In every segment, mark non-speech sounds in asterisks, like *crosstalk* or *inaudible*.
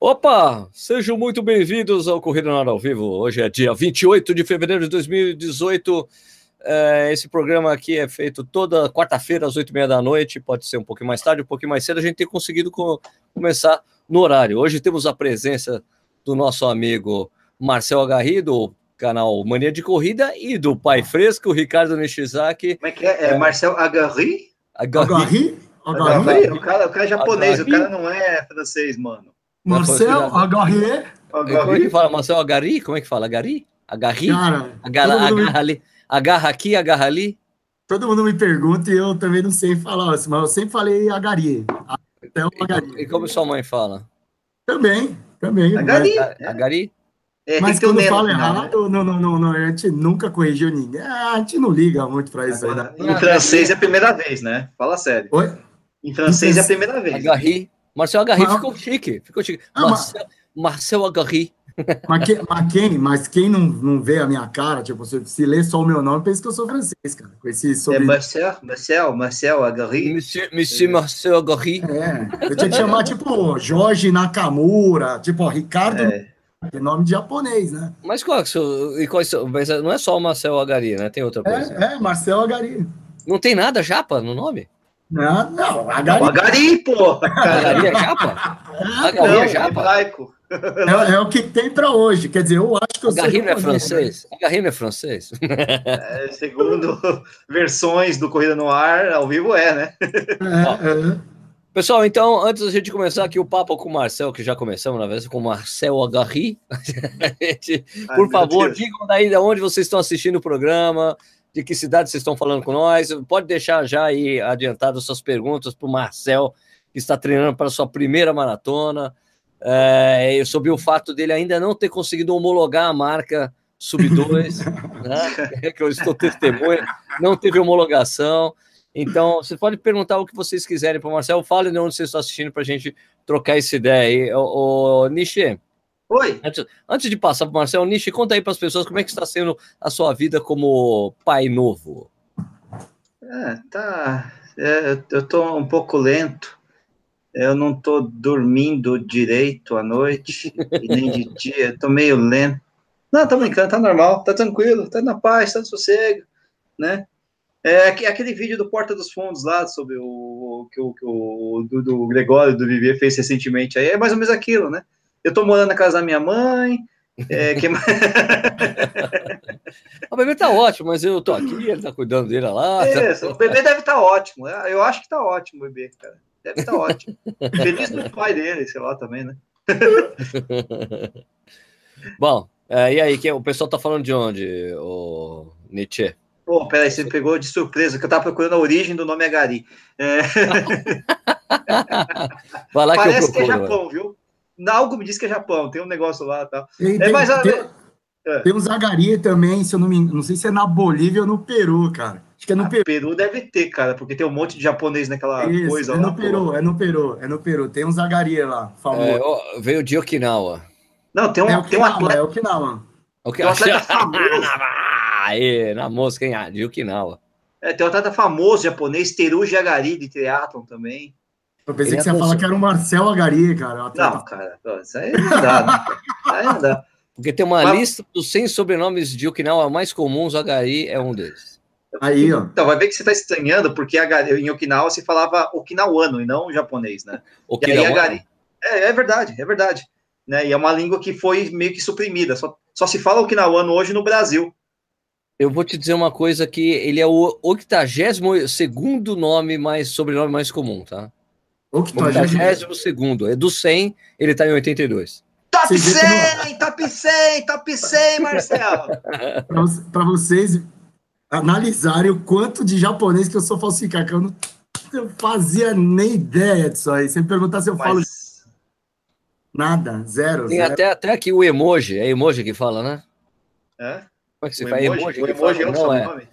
Opa! Sejam muito bem-vindos ao Corrida na Hora ao Vivo. Hoje é dia 28 de fevereiro de 2018. É, esse programa aqui é feito toda quarta-feira, às oito e meia da noite. Pode ser um pouquinho mais tarde, um pouquinho mais cedo. A gente tem conseguido co começar no horário. Hoje temos a presença do nosso amigo Marcel Agarri, do canal Mania de Corrida, e do Pai Fresco, Ricardo Nishizaki. Como é que é? é, é Marcel Agarri? Agarri? Agarri? Agarri? O, cara, o cara é japonês, Agarri? o cara não é francês, mano. Marcel Agarri? Como é que fala? Marcel Agarri? Como é que fala? Agarri? Agarri? Cara, agarra, agarra, ali. agarra aqui, agarra ali. Todo mundo me pergunta e eu também não sei falar, mas eu sempre falei Agari. Até o Agari. E como sua mãe fala? Também, também. Agari? Mas, Agari? É, mas quando fala errado, não, não, não, não, a gente nunca corrigiu ninguém. Ah, a gente não liga muito para isso Agora, aí. Né? Em francês é a primeira vez, né? Fala sério. Oi? Em francês é a primeira vez. Agarri. Marcel Agarri mas... ficou chique. Ficou chique. Ah, Marcel, mas... Marcel Agarri. *laughs* Mas, que, mas, quem, mas quem não, não vê a minha cara, tipo, se, se lê só o meu nome, pensa que eu sou francês, cara. Com esse sobre... É Marcel, Marcel, Marcel Agarri. Monsieur, Monsieur Marcel Agarri. É, eu tinha que chamar, tipo, Jorge Nakamura, tipo, Ricardo... É. Tem nome de japonês, né? Mas qual, e qual não é só o Marcel Agari, né? Tem outra coisa. É, é Marcel Agari. Não tem nada japa no nome? Não, não, Agari. Agari, pô! Agari é japa? Agari é japa? Hebraico. É, é, o que tem para hoje. Quer dizer, eu acho que eu Agarri não é francês? Agarri não é francês? É, segundo *laughs* versões do Corrida no Ar, ao vivo é, né? É, é. Pessoal, então, antes da gente começar aqui o papo com o Marcel, que já começamos na vez com o Marcel Agarri, *laughs* gente, Ai, por favor, digam daí de onde vocês estão assistindo o programa, de que cidade vocês estão falando com nós. Pode deixar já aí adiantado suas perguntas para o Marcel, que está treinando para a sua primeira maratona, é, sobre o fato dele ainda não ter conseguido homologar a marca Sub 2, *laughs* né, *laughs* que eu estou testemunha, não teve homologação. Então, você pode perguntar o que vocês quiserem para o Marcelo. Fale de onde vocês estão assistindo para a gente trocar essa ideia aí. O, o Nishi. Oi. Antes, antes de passar para o Marcelo, Nishi, conta aí para as pessoas como é que está sendo a sua vida como pai novo. É, tá. É, eu estou um pouco lento. Eu não estou dormindo direito à noite e nem de *laughs* dia. Estou meio lento. Não, tá brincando, tá normal, tá tranquilo, tá na paz, tá no sossego, né? É aquele vídeo do Porta dos Fundos lá, sobre o que o, que o do, do Gregório do Viver fez recentemente aí, é mais ou menos aquilo, né? Eu tô morando na casa da minha mãe. É, *laughs* que... o bebê tá ótimo, mas eu tô aqui, ele tá cuidando dele lá. Tá... o bebê deve estar tá ótimo. É, eu acho que tá ótimo o bebê, cara. Deve estar tá ótimo. *laughs* Feliz do pai dele, sei lá, também, né? *laughs* Bom, é, e aí, que, o pessoal tá falando de onde, o Nietzsche? Pô, peraí, você me pegou de surpresa, que eu tava procurando a origem do nome Agari. É... Vai lá Parece que, eu procuro, que é Japão, viu? Algo me diz que é Japão, tem um negócio lá e tal. Tem, é, mas, tem, é. tem uns Agari também, se eu não me não sei se é na Bolívia ou no Peru, cara. Acho que é no ah, Peru. Peru deve ter, cara, porque tem um monte de japonês naquela Isso, coisa é lá. É no Peru, é no Peru, é no Peru. Tem uns Agari lá, famoso. É, ó, veio de Okinawa. Não, tem um, é Okinawa, tem um atleta. É Okinawa. Okay. Tem um atleta famoso. Aê, na mosca, hein? Ah, de Okinawa. É, tem um atleta famoso japonês, Teruji Agari, de triatlon também. Eu pensei Ele que você ia falar que era o Marcel Agari, cara. Não, cara, isso aí não dá. Né? aí não dá. Porque tem uma Mas... lista dos 100 sobrenomes de Okinawa mais comuns, o Agari é um deles. Aí, ó. Então, vai ver que você está estranhando, porque em Okinawa se falava okinawano e não japonês, né? Okinawa. Agari... É, é verdade, é verdade. Né? E é uma língua que foi meio que suprimida. Só, só se fala okinawano hoje no Brasil. Eu vou te dizer uma coisa que ele é o 82 segundo nome mais sobrenome mais comum, tá? 82 segundo. É do 100, ele tá em 82. Top 100, top 100, top 100, Marcelo. *laughs* Para vocês analisarem o quanto de japonês que eu sou falsificar, que eu não eu fazia nem ideia disso aí. Você me perguntar se eu Mas... falo nada, zero. Tem zero. Até, até aqui o emoji, é emoji que fala, né? É? Como é que se faz? Emoji? O emoji é o seu nome?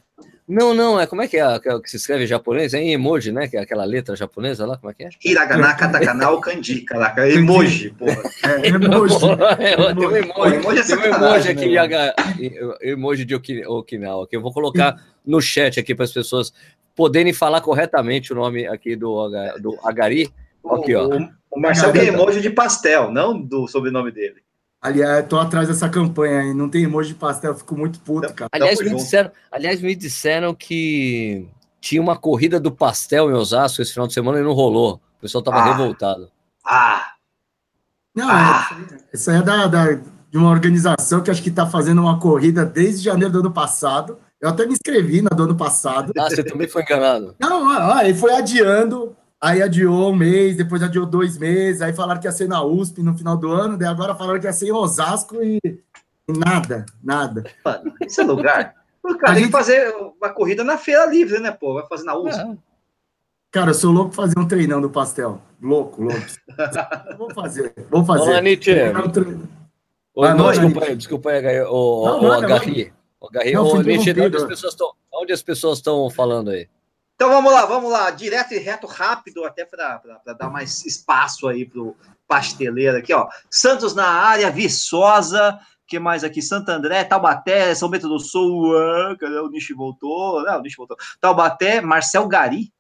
Não, não, é como é que é, é que se escreve em japonês? É em emoji, né? Que é aquela letra japonesa lá, como é que é? Hiragana, katakana ou kanji, caraca, emoji, porra. É, *laughs* emoji. é, tem um emoji, emoji, é tem um emoji aqui, né? emoji de Okinawa, que eu vou colocar no chat aqui para as pessoas poderem falar corretamente o nome aqui do, do Agari, Aqui, ó. O, o Marcel tem emoji de pastel, não do sobrenome dele. Aliás, tô atrás dessa campanha aí. Não tem emoji de pastel, eu fico muito puto, cara. Aliás, me disseram, aliás, me disseram que tinha uma corrida do pastel em Osasco esse final de semana e não rolou. O pessoal tava ah. revoltado. Ah! Não, ah. isso aí é da, da, de uma organização que acho que está fazendo uma corrida desde janeiro do ano passado. Eu até me inscrevi na do ano passado. Ah, você também foi enganado. Não, ah, ele foi adiando, aí adiou um mês, depois adiou dois meses, aí falaram que ia ser na USP no final do ano, daí agora falaram que ia ser em Osasco e, nada, nada. Mano, esse é lugar. O cara a tem gente... que fazer uma corrida na feira livre, né, pô? Vai fazer na USP. É. Cara, eu sou louco fazer um treinão do pastel. Louco, louco. *laughs* vou fazer, vou fazer. Olá, Nietzsche. Ô, não, desculpa aí, desculpa aí, o, o, o Garri. O Garri, o Nietzsche, onde as pessoas estão, onde as pessoas estão falando aí? Então vamos lá, vamos lá, direto e reto, rápido, até para dar mais espaço aí para o pasteleiro aqui, ó. Santos na área, Viçosa, que mais aqui? Santo André, Taubaté, São Bento do Sul, cadê o Nishi voltou? Não, o Nishi voltou. Taubaté, Marcel Gari,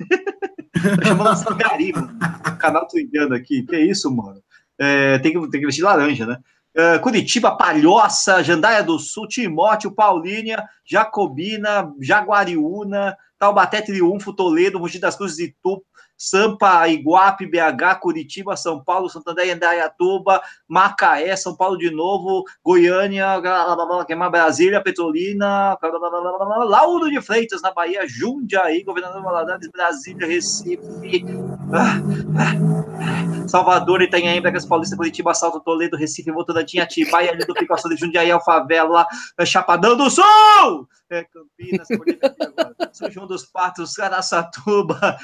*laughs* chamando Gari, mano. Canal twingando aqui. Que isso, mano? É, tem, que, tem que vestir laranja, né? Uh, Curitiba, Palhoça, Jandaia do Sul, Timóteo, Paulínia, Jacobina, Jaguariúna, Taubaté, Triunfo, Toledo, Mogi das Cruzes Tupo, Sampa, Iguape, BH, Curitiba, São Paulo, Santander, Indaiatuba, Macaé, São Paulo de novo, Goiânia, Brasília, Petrolina, Lauro de Freitas, na Bahia, Jundiaí, Governador Valadares, Brasília, Recife, ah, ah, Salvador, Itanhaém, Bregas Paulista, Curitiba, Salto, Toledo, Recife, Votorantim, Atibaia, Lido, Picação de Jundiaí, Alfavela, Chapadão do Sul, é, Campinas, São João dos Patos, Araçatuba,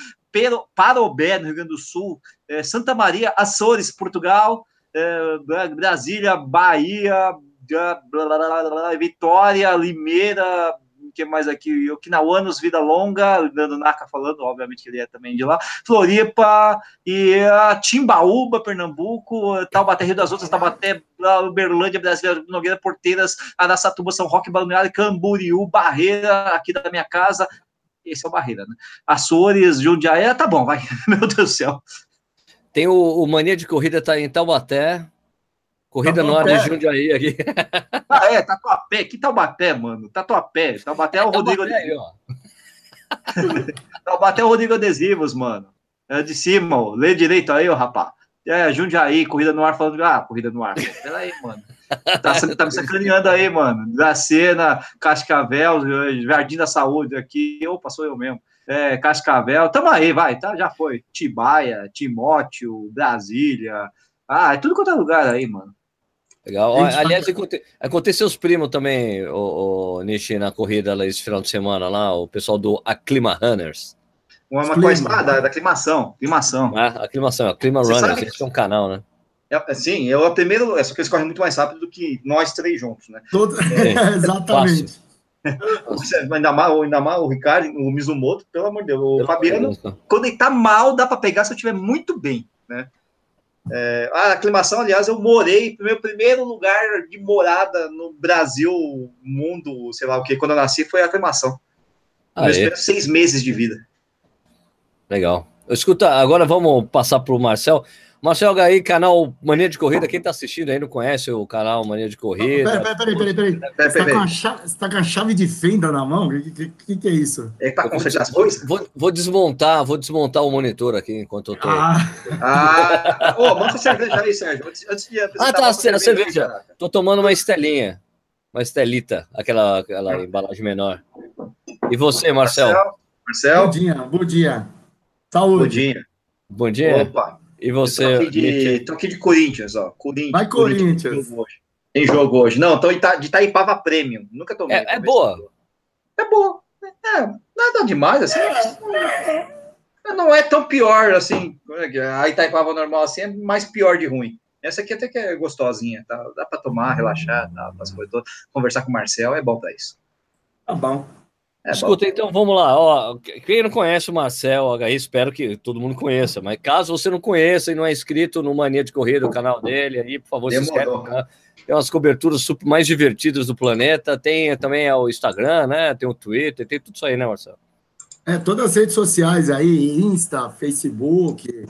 Parobé, no Rio Grande do Sul, é, Santa Maria, Açores, Portugal, é, Brasília, Bahia, Vitória, Limeira, que mais aqui? Okinauanos, Vida Longa, Dando Naka falando, obviamente que ele é também de lá, Floripa e uh, Timbaúba, Pernambuco, Taubaté, Rio das Outras, Taubaté, Uberlândia, Brasília, Nogueira, Porteiras, Araçatuba, São Roque, Balneário, Camboriú, Barreira, aqui da minha casa, esse é o Barreira, né? Açores, Jundiaí, tá bom, vai, *laughs* meu Deus do céu. Tem o, o Mania de Corrida, tá em Taubaté, Corrida no ar de Jundiaí aqui. Ah, é, Tatuapé. Aqui Taubaté, mano. Tatuapé. Taubaté é o Rodrigo Adesivos. *laughs* Taubaté é o Rodrigo Adesivos, mano. É de cima, ó. Lê direito aí, ó, rapá. É, Jundiaí, corrida no ar, falando. Ah, corrida no ar. Peraí, mano. Tá, tá me sacaneando aí, mano. Dracena, Cascavel, Jardim da Saúde aqui. Opa, sou eu mesmo. É, Cascavel. Tamo aí, vai, tá? Já foi. Tibaia, Timóteo, Brasília. Ah, é tudo quanto é lugar aí, mano. Legal. Aliás, aconteceu os primos também, o, o Nishi, na corrida lá esse final de semana lá, o pessoal do Aclima Runners. Uma, uma coisa ah, da, da aclimação, aclimação. Ah, aclimação, Aclima Runners, esse é um canal, né? É, é, sim, é o primeiro, é só que eles correm muito mais rápido do que nós três juntos, né? Todo... É, *laughs* exatamente. ainda, mais, ainda mais o Ricardo, o Mizumoto, pelo amor de Deus, o pelo Fabiano, Deus, quando ele tá mal, dá para pegar se eu estiver muito bem, né? É, a aclimação, aliás, eu morei, meu primeiro lugar de morada no Brasil, mundo, sei lá o que, quando eu nasci, foi a aclimação. Ah, meus é? seis meses de vida. Legal. Escuta, agora vamos passar para o Marcel. Marcel Gaí, canal Mania de Corrida. Quem está assistindo aí não conhece o canal Mania de Corrida. Peraí, peraí, peraí. peraí. Você está com, tá com, a chave de fenda na mão? O que, que, que, é isso? É para consertar as coisas? Vou, vou, desmontar, vou desmontar o monitor aqui enquanto eu tô. Ah, ah. oh, manda cerveja aí, Sérgio. Antes, antes de ah, tá, a cerveja. cerveja. Tô tomando uma estelinha. Uma estelita, aquela, aquela embalagem menor. E você, Marcel? Marcel? Marcel? Bom dia, bom dia. Saúde. Bom dia. Bom dia. Opa. E você? Tô aqui de, tô aqui de Corinthians, ó. Corinthians. Vai Corinthians. Tem jogo hoje. Não, tô de Itaipava Premium. Nunca tomei. É, é boa. É boa. É, nada demais, assim. Não é tão pior, assim. A Itaipava normal, assim, é mais pior de ruim. Essa aqui até que é gostosinha, tá? Dá para tomar, relaxar, tá? Conversar com o Marcel é bom para isso. Tá bom. É Escuta, bom. então vamos lá. Ó, quem não conhece o Marcel HI, espero que todo mundo conheça. Mas caso você não conheça e não é inscrito no Mania de Corrida, o canal dele, aí, por favor, Demorou. se inscreve. Tá? Tem umas coberturas super, mais divertidas do planeta. Tem também o Instagram, né? Tem o Twitter, tem tudo isso aí, né, Marcel? É, todas as redes sociais aí, Insta, Facebook,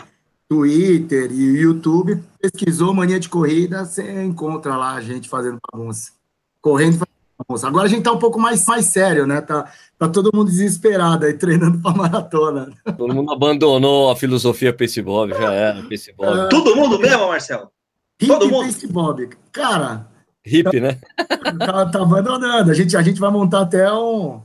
Twitter e YouTube, pesquisou Mania de Corrida, você encontra lá a gente fazendo bagunça. Correndo fazendo. Agora a gente tá um pouco mais, mais sério, né? Tá, tá todo mundo desesperado aí, *laughs* treinando para maratona. Todo mundo abandonou a filosofia Pace Bob, já era, Pace Bob. É... Todo mundo mesmo, Marcelo? todo mundo? Pace Bob. Cara... Hip, né? Tá, tá abandonando. A gente, a gente vai montar até um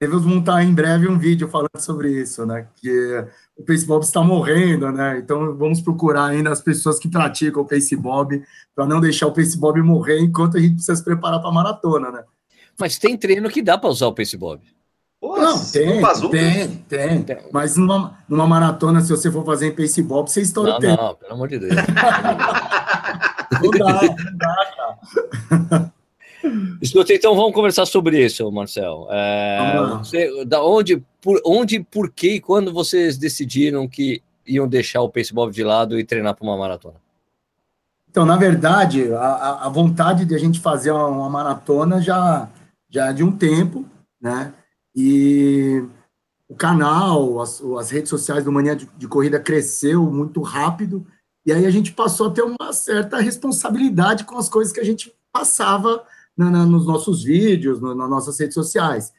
devemos montar em breve um vídeo falando sobre isso, né? Que o Pacebob está morrendo, né? Então vamos procurar ainda as pessoas que praticam o Pacebob para não deixar o Pacebob morrer enquanto a gente precisa se preparar para a maratona, né? Mas tem treino que dá para usar o Pacebob. Não, tem, tem, tem, tem, Mas numa, numa maratona, se você for fazer em Pacebob, você estoura não, o tempo. Não, pelo amor de Deus. *laughs* não dá, não dá, cara. Escuta, então vamos conversar sobre isso, Marcel. É, você, da onde, por, onde, por que e quando vocês decidiram que iam deixar o paceball de lado e treinar para uma maratona? Então, na verdade, a, a vontade de a gente fazer uma, uma, maratona já, já de um tempo, né? E o canal, as, as redes sociais do Mania de, de Corrida cresceu muito rápido, e aí a gente passou a ter uma certa responsabilidade com as coisas que a gente passava na, na, nos nossos vídeos, no, nas nossas redes sociais.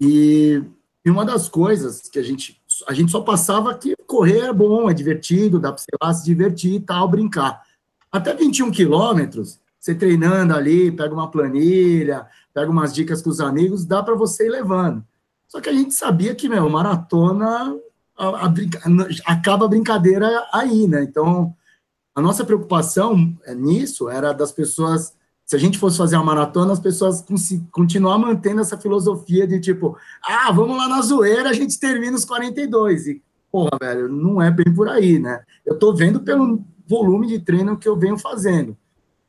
E, e, uma das coisas que a gente, a gente só passava que correr é bom, é divertido, dá para você lá se divertir e tal, brincar. Até 21 quilômetros, você treinando ali, pega uma planilha, pega umas dicas com os amigos, dá para você ir levando. Só que a gente sabia que, meu, maratona a, a, a, acaba a brincadeira aí, né? Então, a nossa preocupação é, nisso era das pessoas se a gente fosse fazer uma maratona, as pessoas continuar mantendo essa filosofia de tipo, ah, vamos lá na zoeira, a gente termina os 42. E, porra, velho, não é bem por aí, né? Eu tô vendo pelo volume de treino que eu venho fazendo.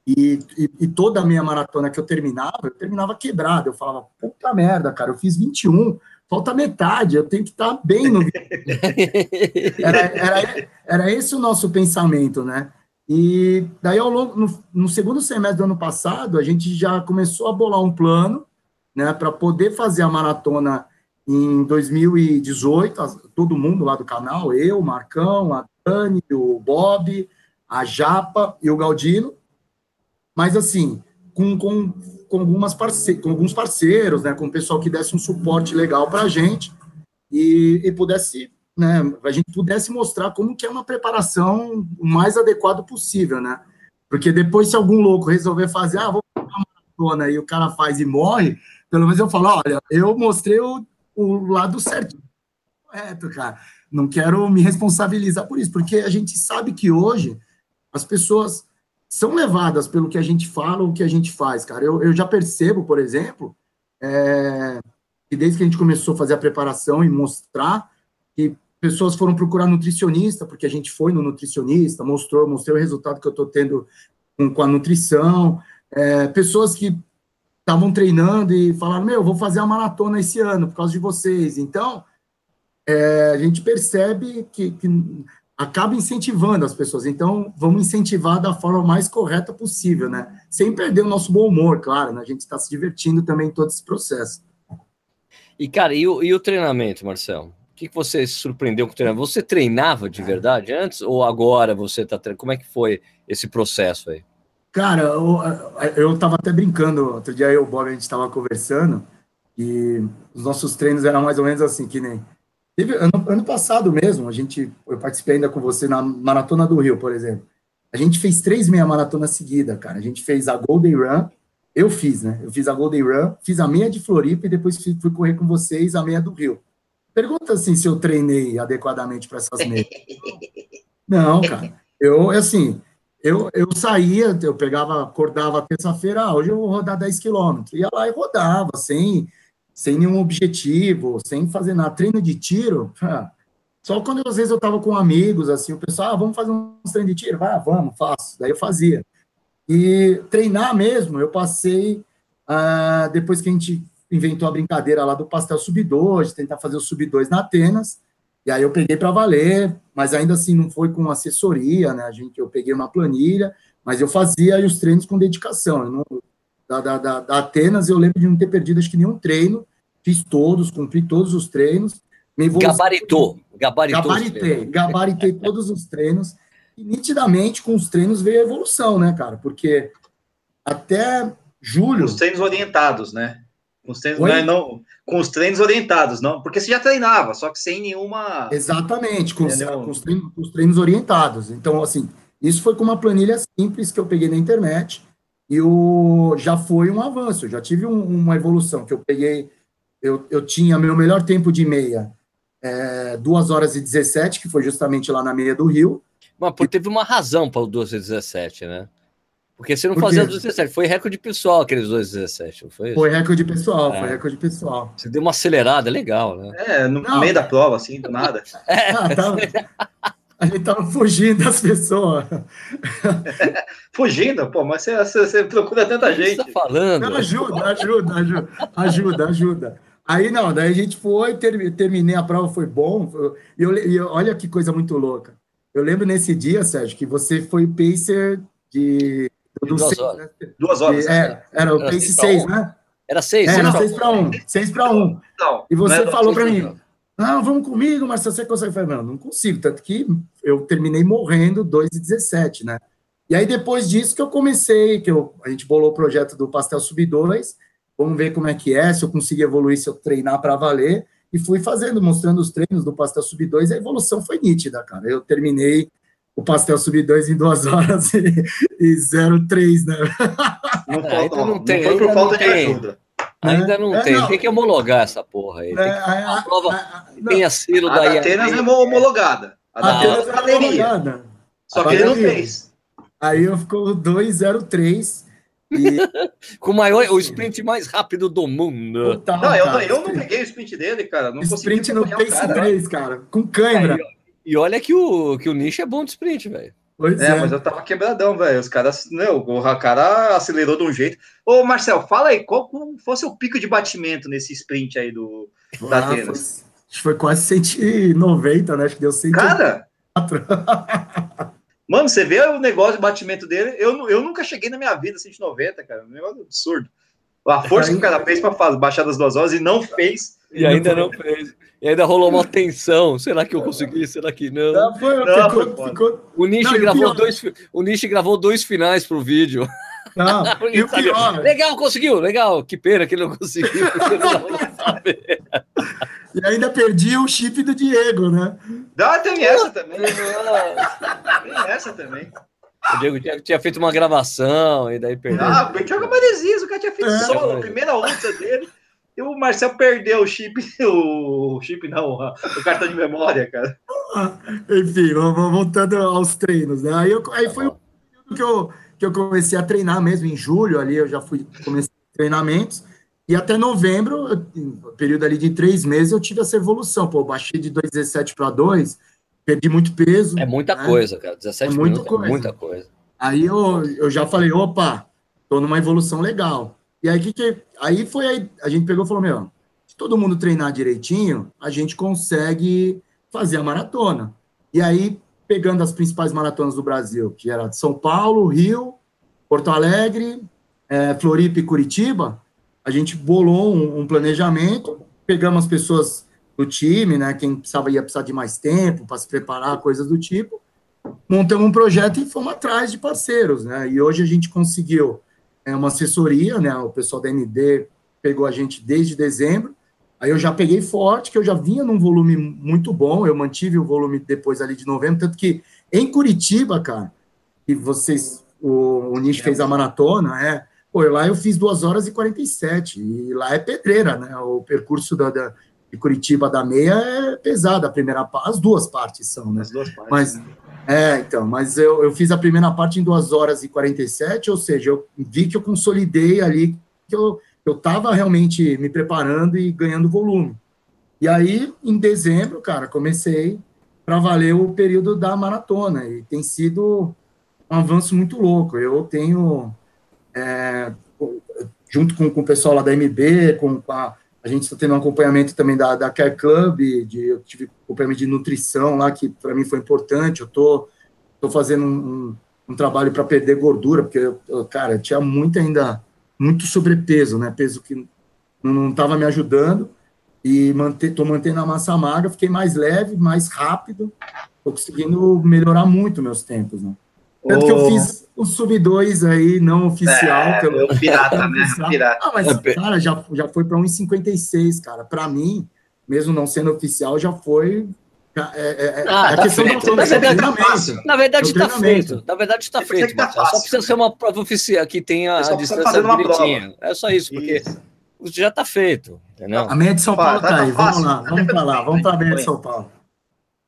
E, e, e, toda a minha maratona que eu terminava, eu terminava quebrado. Eu falava, puta merda, cara, eu fiz 21, falta metade, eu tenho que estar tá bem no. *laughs* era, era, era esse o nosso pensamento, né? E daí, ao longo, no, no, segundo semestre do ano passado, a gente já começou a bolar um plano né, para poder fazer a maratona em 2018, todo mundo lá do canal, eu, o Marcão, a Dani, o Bob, a Japa e o Galdino, mas assim, com, com, com, algumas parce com alguns parceiros, né, com o pessoal que desse um suporte legal para a gente e, e pudesse né, a gente pudesse mostrar como que é uma preparação o mais adequado possível, né? Porque depois, se algum louco resolver fazer, ah, vou fazer uma maratona e o cara faz e morre, pelo menos eu falo, olha, eu mostrei o, o lado certo. Correto, cara. Não quero me responsabilizar por isso, porque a gente sabe que hoje as pessoas são levadas pelo que a gente fala ou o que a gente faz, cara. Eu, eu já percebo, por exemplo, é, que desde que a gente começou a fazer a preparação e mostrar que pessoas foram procurar nutricionista, porque a gente foi no nutricionista, mostrou, o resultado que eu estou tendo com, com, a nutrição. É, pessoas que estavam treinando e falaram, meu, vou fazer a maratona esse ano por causa de vocês. Então, é, a gente percebe que, que acaba incentivando as pessoas. Então, vamos incentivar da forma mais correta possível, né? Sem perder o nosso bom humor, claro, né? A gente está se divertindo também em todo esse processo. E, cara, e o, e o treinamento, Marcelo? O que, que você se surpreendeu com o treinamento? Você treinava de verdade antes ou agora você está treinando? Como é que foi esse processo aí? Cara, eu, eu tava até brincando, outro dia eu e o Bob, a gente estava conversando, e os nossos treinos eram mais ou menos assim, que nem... Teve, ano, ano passado mesmo, a gente, eu participei ainda com você na Maratona do Rio, por exemplo. A gente fez três meia maratona seguida, cara. A gente fez a Golden Run, eu fiz, né? Eu fiz a Golden Run, fiz a meia de Floripa e depois fui correr com vocês a meia do Rio. Pergunta assim se eu treinei adequadamente para essas meias. *laughs* Não, cara. Eu, assim, eu, eu saía, eu pegava, acordava terça-feira, ah, hoje eu vou rodar 10 quilômetros. Ia lá e rodava, sem, sem nenhum objetivo, sem fazer nada. Treino de tiro, *laughs* só quando às vezes eu tava com amigos, assim, o pessoal, ah, vamos fazer um treino de tiro? Vai, vamos, faço. Daí eu fazia. E treinar mesmo, eu passei, ah, depois que a gente inventou a brincadeira lá do pastel sub-2, de tentar fazer o sub-2 na Atenas, e aí eu peguei para valer, mas ainda assim não foi com assessoria, né? A gente, eu peguei uma planilha, mas eu fazia os treinos com dedicação. Não, da, da, da, da, Atenas eu lembro de não ter perdido acho que nenhum treino, fiz todos, cumpri todos os treinos. Me Gabaritou, gabaritou. Gabaritei, gabaritei *laughs* todos os treinos. E nitidamente, com os treinos veio a evolução, né, cara? Porque até julho. Os treinos orientados, né? Com os treinos, não, é, não, com os treinos orientados, não, porque você já treinava, só que sem nenhuma. Exatamente, com, os, com os, treinos, com os treinos orientados. Então, assim, isso foi com uma planilha simples que eu peguei na internet e o, já foi um avanço, já tive um, uma evolução, que eu peguei, eu, eu tinha meu melhor tempo de meia, é, 2 horas e 17, que foi justamente lá na meia do Rio. Mas pô, teve uma razão para o 2 e 17, né? Porque você não Por fazia 2,17, foi recorde pessoal aqueles 2,17, não foi isso? Foi recorde pessoal, é. foi recorde pessoal. Você deu uma acelerada legal, né? É, no não. meio da prova, assim, do *laughs* nada. É. Ah, tava, *laughs* a gente tava fugindo das pessoas. *laughs* fugindo? Pô, mas você, você, procura tanta gente. Você tá falando? Não, ajuda, ajuda, ajuda, ajuda, ajuda. Aí não, daí a gente foi, ter, terminei a prova, foi bom. E, eu, e olha que coisa muito louca. Eu lembro nesse dia, Sérgio, que você foi pacer de duas, seis, horas. Né? duas horas. É, era o era pace 6, né? Era 6, Era 6 para 1. 6 para 1. E você falou para mim, não, vamos comigo, mas você consegue. Eu falei, não, não consigo. Tanto que eu terminei morrendo 2 e 17, né? E aí, depois disso, que eu comecei, que eu, a gente bolou o projeto do Pastel Sub 2, vamos ver como é que é, se eu conseguir evoluir, se eu treinar para valer, e fui fazendo, mostrando os treinos do Pastel Sub 2, e a evolução foi nítida, cara. Eu terminei o pastel subir dois em duas *laughs* horas e, e 0,3, né? Não, falta, ainda não, tem, não foi por falta de ajuda. Ainda não é, tem, não. tem que homologar essa porra aí. Tem é, que a, a, prova a, tem a selo da. Atenas é homologada. A Atenas é homologada. Só que ele não fez. Aí eu ficou 2,03. E... *laughs* Com o maior, o sprint mais rápido do mundo. Total, não, eu, eu não peguei o sprint dele, cara. Não sprint no pace cara. 3, cara. Com câimbra. Aí, e olha que o, que o Nish é bom de sprint, velho. Pois é, é, mas eu tava quebradão, velho. Os caras, não, o cara acelerou de um jeito. Ô, Marcel, fala aí, qual fosse o pico de batimento nesse sprint aí do da ah, Atenas? Foi, foi quase 190, né? Acho que deu 104. Cara! *laughs* Mano, você vê o negócio de batimento dele? Eu, eu nunca cheguei na minha vida 190, cara. Um negócio absurdo. A força que o cara fez para baixar das duas horas e não fez. E ainda não fez. E ainda rolou uma tensão. Será que eu consegui? Será que não? Não, foi, não, ficou, foi ficou... O Nish gravou dois, o Nish gravou dois finais pro vídeo. Não, *laughs* e o pior... Legal, conseguiu, legal. Que pena que ele não conseguiu. *laughs* e ainda perdi o chip do Diego, né? Dá, tem essa também. *laughs* tem essa também. O Diego tinha, tinha, feito uma gravação e daí perdeu. Ah, o Thiago Maresias, o cara tinha feito é, solo, a primeira luta dele. E o Marcel perdeu o chip, *laughs* o chip não, o cartão de memória, cara. Enfim, voltando aos treinos, né? Aí, eu, aí foi o período que eu, que eu comecei a treinar mesmo, em julho ali, eu já fui, comecei treinamentos, e até novembro, período ali de três meses, eu tive essa evolução, pô, baixei de 2,17 para 2, perdi muito peso. É muita né? coisa, cara, 17 é muita coisa. é muita coisa. Aí eu, eu já falei, opa, tô numa evolução legal. E aí, que, que aí foi aí, a gente pegou e falou: meu, se todo mundo treinar direitinho, a gente consegue fazer a maratona. E aí, pegando as principais maratonas do Brasil, que era São Paulo, Rio, Porto Alegre, é, Floripa e Curitiba, a gente bolou um, um, planejamento, pegamos as pessoas do time, né, quem precisava ia precisar de mais tempo para se preparar, coisas do tipo, montamos um projeto e fomos atrás de parceiros, né, e hoje a gente conseguiu é uma assessoria, né? O pessoal da ND pegou a gente desde dezembro. Aí eu já peguei forte, que eu já vinha num volume muito bom, eu mantive o volume depois ali de novembro, tanto que em Curitiba, cara, e vocês, o, o Nish fez a maratona, é, pô, lá eu fiz 2 horas e 47, e lá é pedreira, né? O percurso da, da de Curitiba da meia é pesado, a primeira as duas partes são, né? As duas partes. Mas, né? É, então, mas eu, eu fiz a primeira parte em 2 horas e 47, ou seja, eu vi que eu consolidei ali, que eu estava realmente me preparando e ganhando volume. E aí, em dezembro, cara, comecei para valer o período da maratona, e tem sido um avanço muito louco. Eu tenho, é, junto com, com o pessoal lá da MB, com, com a a gente está tendo um acompanhamento também da, da Care Club, de, eu tive acompanhamento de nutrição lá, que para mim foi importante. Eu tô, tô fazendo um, um trabalho para perder gordura, porque, eu, cara, tinha muito ainda, muito sobrepeso, né? Peso que não estava me ajudando. E manter, tô mantendo a massa magra, fiquei mais leve, mais rápido. tô conseguindo melhorar muito meus tempos, né? Tanto oh. que eu fiz o Sub-2 aí, não oficial. É, que eu, pirata, né? Pirata. Ah, mas, cara, já, já foi para 1,56, cara. Para mim, mesmo não sendo oficial, já foi é, é, é, ah, é tá feito. Na verdade, tá Na verdade, está feito. Na verdade, está feito. Tá só precisa ser uma prova oficial que tenha a distância direitinha. É só isso, porque isso. já está feito. Entendeu? A meia de São Paulo está tá aí. Vamos lá, vamos para lá. Vamos para a meia de São Paulo.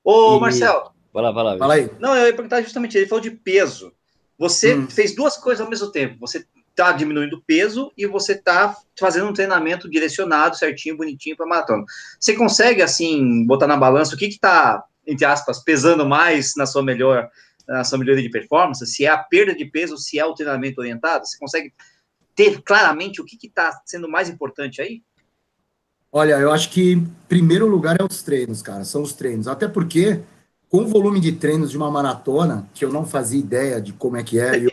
Ô, Marcelo. Vai lá, vai lá. Fala aí. Não, eu ia perguntar justamente, ele falou de peso. Você hum. fez duas coisas ao mesmo tempo. Você está diminuindo o peso e você está fazendo um treinamento direcionado, certinho, bonitinho para maratona. Você consegue, assim, botar na balança o que está, entre aspas, pesando mais na sua melhor na sua melhoria de performance? Se é a perda de peso, se é o treinamento orientado? Você consegue ter claramente o que está sendo mais importante aí? Olha, eu acho que em primeiro lugar é os treinos, cara, são os treinos. Até porque, com o volume de treinos de uma maratona, que eu não fazia ideia de como é que é, e eu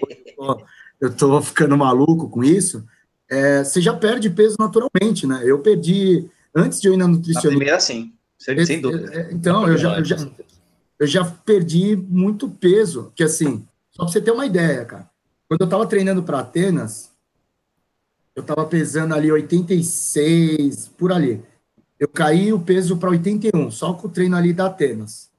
eu tô ficando maluco com isso, é, você já perde peso naturalmente, né? Eu perdi, antes de eu ir na nutricionista... Na primeira, sim, sem dúvida. É, então, eu já, eu já, eu já perdi muito peso, que assim, só para você ter uma ideia, cara, quando eu tava treinando para Atenas, eu tava pesando ali 86, por ali. Eu caí o peso para 81, só com o treino ali da Atenas.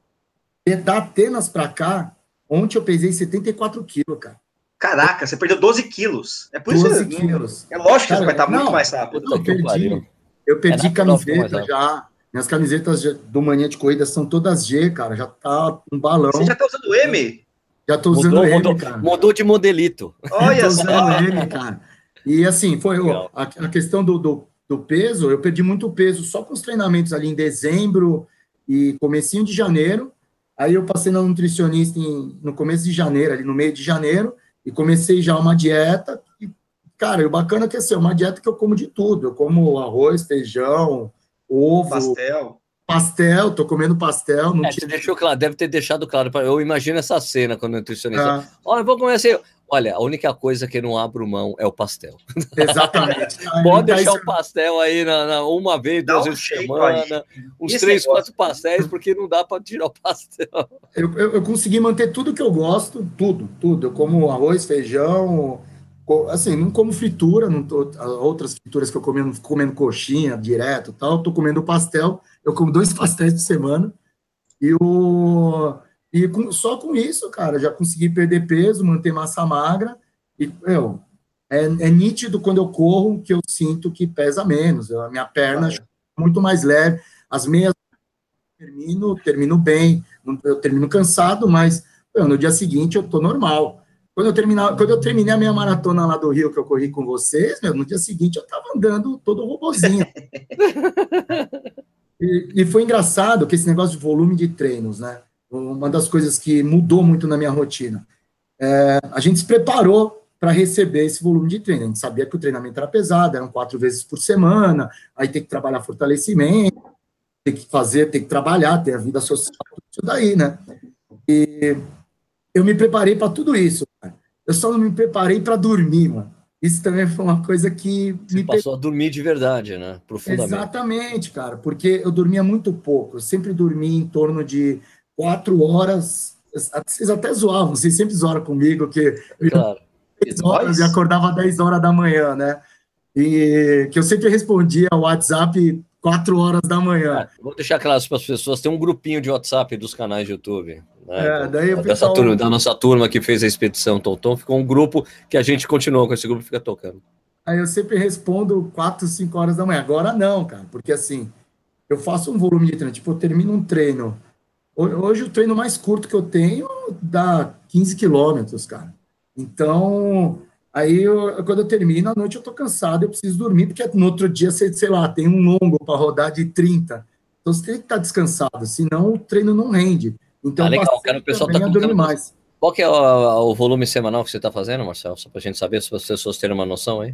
Da Atenas para cá, ontem eu pesei 74 quilos, cara. Caraca, você perdeu 12 quilos. É por 12 isso quilos. É lógico que você vai estar não, muito mais rápido. Eu perdi, eu perdi é camiseta já. Minhas camisetas do Mania de Corrida são todas G, cara. Já tá um balão. Você já tá usando M? Já tô usando mudou, M, mudou, cara. Mudou de modelito. Olha só. usando M, cara. E assim, foi a, a, questão do, do, do, peso, eu perdi muito peso só com os treinamentos ali em dezembro e comecinho de janeiro. Aí eu passei na nutricionista em, no começo de janeiro, ali no meio de janeiro, e comecei já uma dieta. E, cara, o bacana é que assim, é uma dieta que eu como de tudo. Eu como arroz, feijão, ovo. Pastel. Pastel, tô comendo pastel. Não é, tinha... deixou claro, deve ter deixado claro. Eu imagino essa cena quando o nutricionista. Olha, vou comer assim. Olha, a única coisa que eu não abro mão é o pastel. Exatamente. *laughs* Pode deixar o pastel aí na, na uma vez, duas vezes por semana, uns três, quatro pastéis, porque não dá para tirar o pastel. Eu, eu, eu, consegui manter tudo que eu gosto, tudo, tudo. Eu como arroz, feijão, assim, não como fritura, não tô, outras frituras que eu comendo, comendo coxinha direto tal, tô comendo pastel, eu como dois *laughs* pastéis por semana, e o e com, só com isso, cara, já consegui perder peso, manter massa magra. E, meu, é, é nítido quando eu corro que eu sinto que pesa menos. a minha perna é muito mais leve. As meias termino, termino bem. Eu termino cansado, mas meu, no dia seguinte eu tô normal. Quando eu, terminar, quando eu terminei a minha maratona lá do Rio, que eu corri com vocês, meu, no dia seguinte eu tava andando todo robozinho. *laughs* e, e foi engraçado que esse negócio de volume de treinos, né? Uma das coisas que mudou muito na minha rotina. É, a gente se preparou para receber esse volume de treino. A gente sabia que o treinamento era pesado, eram quatro vezes por semana, aí tem que trabalhar fortalecimento, tem que fazer, tem que trabalhar, ter a vida social, isso daí, né? E eu me preparei para tudo isso. Cara. Eu só não me preparei para dormir, mano. Isso também foi uma coisa que Você me passou pe... a dormir de verdade, né? Profundamente. Exatamente, cara, porque eu dormia muito pouco. Eu sempre dormi em torno de quatro horas. Vocês até zoavam, vocês sempre zoaram comigo, que claro. eu horas e acordava às 10 horas da manhã, né? E que eu sempre respondia ao WhatsApp quatro horas da manhã. É, vou deixar claro para as pessoas, tem um grupinho de WhatsApp dos canais de YouTube. Né? É, daí o pessoal... turma, da nossa turma que fez a expedição Tonton, ficou um grupo que a gente continuou com esse grupo fica tocando. Aí eu sempre respondo quatro, cinco horas da manhã. Agora não, cara, porque assim, eu faço um volume de treino, tipo, eu termino um treino Hoje o treino mais curto que eu tenho dá 15 quilômetros, cara. Então, aí eu, quando eu termino, à noite eu tô cansado, eu preciso dormir, porque no outro dia, sei, sei lá, tem um longo para rodar de 30. Então você tem que estar tá descansado, senão o treino não rende. Então, ah, legal, cara, o pessoal tá dormir mais. Qual que é o, o, volume semanal que você está fazendo, Marcelo? Só para a gente saber, se as pessoas terem uma noção aí.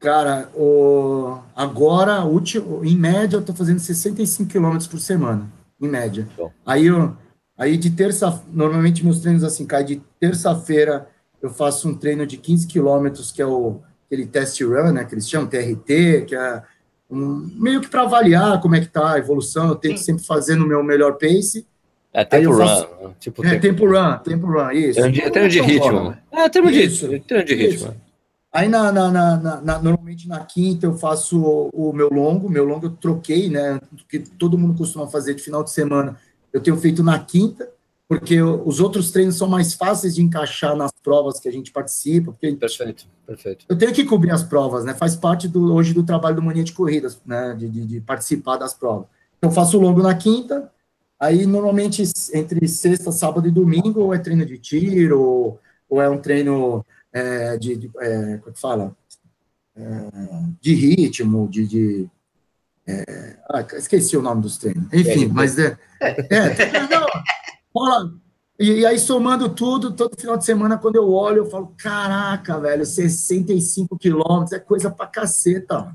Cara, o, agora, último, em média, eu estou fazendo 65 quilômetros por semana em média. Aí, eu, aí de terça, normalmente meus treinos assim, cai de terça-feira eu faço um treino de 15 quilômetros, que é o aquele test run, né, que eles chamam TRT, que é um, meio que para avaliar como é que tá a evolução, eu tenho que sempre fazer no meu melhor pace. É, tempo run. Faço... Tipo é, tempo run, tempo run, isso. Treino de, de ritmo. É, treino de, treino de ritmo. Aí, na, na, na, na, normalmente, na quinta, eu faço o, o meu longo. Meu longo eu troquei, né? Que todo mundo costuma fazer de final de semana. Eu tenho feito na quinta, porque os outros treinos são mais fáceis de encaixar nas provas que a gente participa. Porque perfeito, perfeito. Eu tenho que cobrir as provas, né? Faz parte do, hoje do trabalho do Mania de Corridas, né? De, de, de participar das provas. Então, eu faço o longo na quinta, aí normalmente entre sexta, sábado e domingo, ou é treino de tiro, ou, ou é um treino é, de, de é, como é que fala? É, de ritmo, de, de é, ah, esqueci o nome dos treinos. Enfim, é, mas é, não, fala, e, e, aí, somando tudo, todo final de semana, quando eu olho, eu falo, caraca, velho, 65 quilômetros é coisa pra caceta.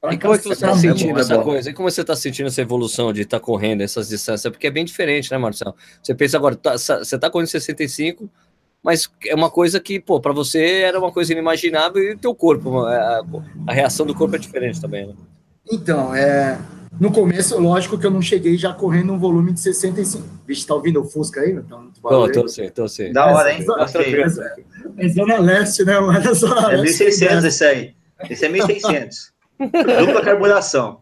Pra e como é que você está sentindo essa coisa? E como você está sentindo essa evolução de estar tá correndo essas distâncias? Porque é bem diferente, né, Marcelo? Você pensa agora, tá, você está correndo 65, mas é uma coisa que, pô, para você era uma coisa inimaginável e o teu corpo, é, a, a, reação do corpo é diferente também, né? Então, é, no começo, lógico que eu não cheguei já correndo um volume de 65. Vixe, tá ouvindo o Fusca aí? Então, tô, tô sim, tô sim. Da hora, hein? É, é, Zona Leste, né? É, zona é 1.600 esse aí. Esse é 1.600. *laughs* Dupla carburação.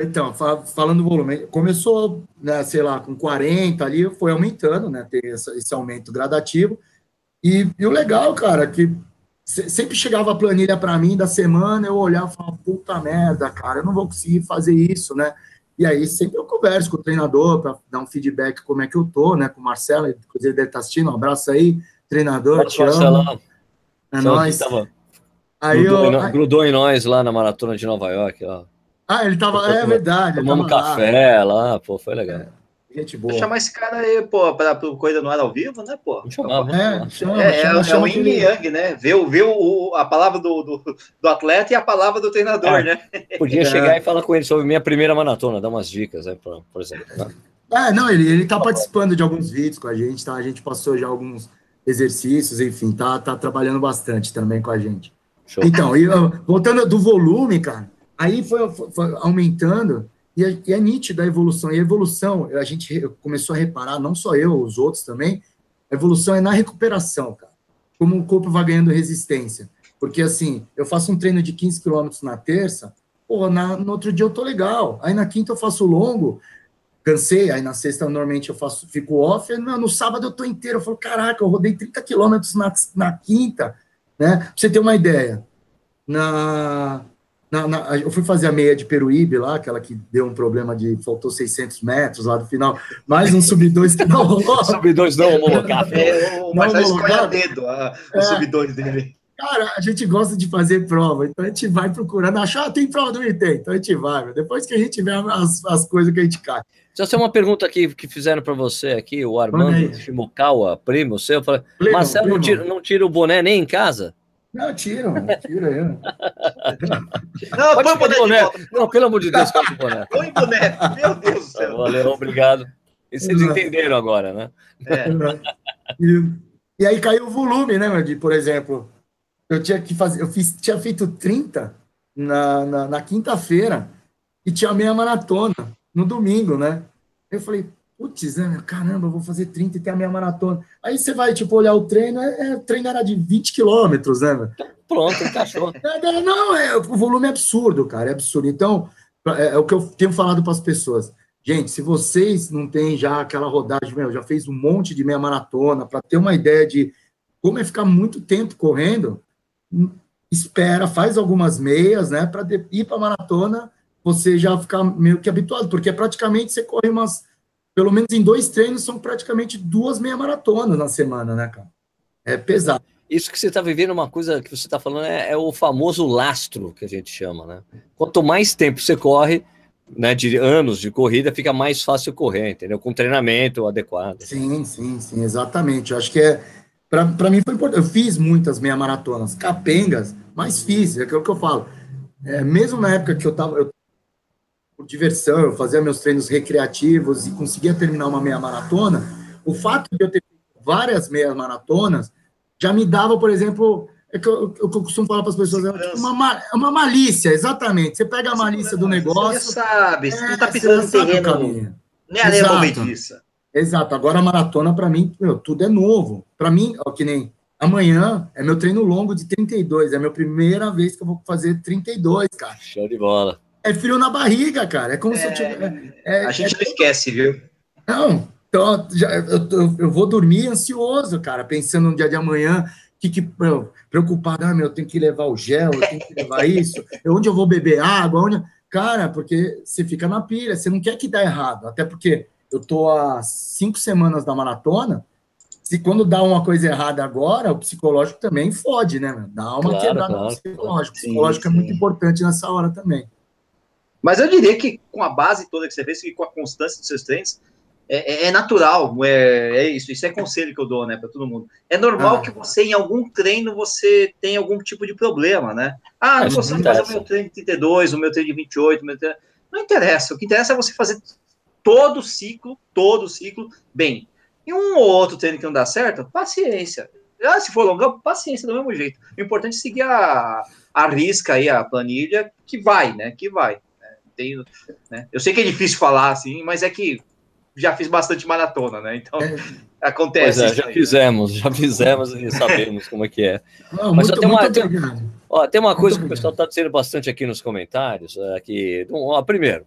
Então, falando do volume, começou, né, sei lá, com 40 ali, foi aumentando, né? Ter esse aumento gradativo. E, e o legal, cara, que sempre chegava a planilha para mim da semana, eu olhava e falava, puta merda, cara, eu não vou conseguir fazer isso, né? E aí sempre eu converso com o treinador para dar um feedback como é que eu tô, né? Com o Marcelo, inclusive ele deve estar tá assistindo, um abraço aí, treinador, te amo. É nóis. Tava... Aí grudou, eu... em, grudou em nós lá na maratona de Nova York, ó. Ah, ele tava, é verdade. Tomamos café lá. lá, pô, foi legal. É. Gente boa. Vou chamar esse cara aí, pô, para o Coisa no Ar ao vivo, né, pô? Vamos chamar, vamos é, chama, é, chama, é, chama é o Yin Yang, né? Ver, ver o, a palavra do, do, do, atleta e a palavra do treinador, é. né? Podia *laughs* é. chegar e falar com ele sobre minha primeira maratona, dar umas dicas, né, por, por exemplo. Tá? Ah, não, ele, ele tá participando de alguns vídeos com a gente, tá? A gente passou já alguns exercícios, enfim, tá, tá trabalhando bastante também com a gente. Show. Então, e, voltando do volume, cara, aí foi, foi, foi aumentando, e é, e é nítida a evolução. E a evolução, a gente começou a reparar, não só eu, os outros também, a evolução é na recuperação, cara. Como o corpo vai ganhando resistência. Porque, assim, eu faço um treino de 15 quilômetros na terça, pô, na, no outro dia eu tô legal. Aí na quinta eu faço longo, cansei, aí na sexta normalmente eu faço, fico off, no, no sábado eu tô inteiro, eu falo, caraca, eu rodei 30 quilômetros na, na quinta, né? Pra você ter uma ideia, na, na, na, eu fui fazer a meia de Peruíbe lá, aquela que deu um problema de faltou 600 metros lá do final, mais um sub 2 que não rolou. *laughs* sub 2 não homologado. *laughs* É, mas não escolhe a dedo a, o é, sub 2 dele. Cara, a gente gosta de fazer prova, então a gente vai procurando, achar, ah, tem prova do IT, então a gente vai, depois que a gente vê as, as coisas que a gente cai. Já tem uma pergunta aqui que fizeram para você aqui, o Armando Shimokawa, primo seu, falou, Marcelo primo. Não, tira, não tira o boné nem em casa? Não, tira, tira eu. *laughs* Não, põe o boné, boné. Não, pelo amor de Deus, põe o boné. *laughs* Põe o boné, meu Deus do céu. Valeu, obrigado. E vocês entenderam agora, né? É. *laughs* E, e, aí caiu o volume, né, de, por exemplo, eu tinha que fazer, eu fiz, tinha feito 30 na, na, na quinta-feira e tinha meia maratona no domingo, né? Eu falei, putz, né, caramba, eu vou fazer 30 e ter a minha maratona. Aí você vai, tipo, olhar o treino, é, é, o treino era de 20 quilômetros, né? Pronto, encaixou. *laughs* É, não, é, o volume é absurdo, cara, é absurdo. Então, é, é o que eu tenho falado para as pessoas. Gente, se vocês não têm já aquela rodagem, meu, já fez um monte de meia maratona, para ter uma ideia de como é ficar muito tempo correndo, hum, espera, faz algumas meias, né, para ir para maratona, você já ficar meio que habituado, porque praticamente você corre umas pelo menos em dois treinos, são praticamente duas meia maratonas na semana, né, cara? É pesado. Isso que você está vivendo, uma coisa que você está falando, é, é, o famoso lastro, que a gente chama, né? Quanto mais tempo você corre, né, de anos de corrida, fica mais fácil correr, entendeu? Com treinamento adequado. Sim, sim, sim, exatamente. Eu acho que é. Para mim foi importante. Eu fiz muitas meia maratonas, capengas, mas fiz, é aquilo que eu falo. É, mesmo na época que eu estava. Eu por diversão, eu fazia meus treinos recreativos e conseguia terminar uma meia maratona, o fato de eu ter várias meias maratonas já me dava, por exemplo, é que eu, eu, costumo falar para as pessoas, é tipo uma, é uma malícia, exatamente. Você pega a malícia do negócio. Você sabe, você é, está pisando no terreno. Nem é momento disso. Exato. Agora a maratona, para mim, meu, tudo é novo. Para mim, ó, que nem amanhã é meu treino longo de 32. É a minha primeira vez que eu vou fazer 32, cara. Show de bola. É frio na barriga, cara. É como É, se eu tivesse. a gente não esquece, viu? Não, então, já, eu, eu, eu vou dormir ansioso, cara, pensando no dia de amanhã, que, que preocupado, ah, meu, eu tenho que levar o gel, eu tenho que levar *laughs* isso, onde eu vou beber água, onde... Cara, porque você fica na pilha, você não quer que dá errado, até porque eu tô há cinco semanas da maratona, se quando dá uma coisa errada agora, o psicológico também fode, né, meu? Dá uma Claro, quebrada claro, no psicológico. O Sim, psicológico é sim. muito importante nessa hora também. Mas eu diria que com a base toda que você fez e com a constância dos seus treinos, é, é- é natural, é, é isso. Isso é conselho que eu dou, né, para todo mundo. É normal Ah. que você, em algum treino, você tenha algum tipo de problema, né? Ah, não Isso consigo fazer o meu treino de 32, o meu treino de 28, o meu treino... Não interessa. O que interessa é você fazer todo o ciclo, todo o ciclo, bem. E um ou outro treino que não dá certo, paciência. Ah, se for longão, paciência do mesmo jeito. O importante é seguir a, a risca aí, a planilha, que vai, né? Que vai. Né? Tem, né? Eu sei que é difícil falar assim, mas é que já fiz bastante maratona, né? Então, É. acontece. Pois é, isso já aí, né? fizemos, já fizemos e sabemos como é que é. Não, Mas muito, só tem uma- tem-. Ó, tem uma coisa que o pessoal está dizendo bastante aqui nos comentários, é que, ó, primeiro,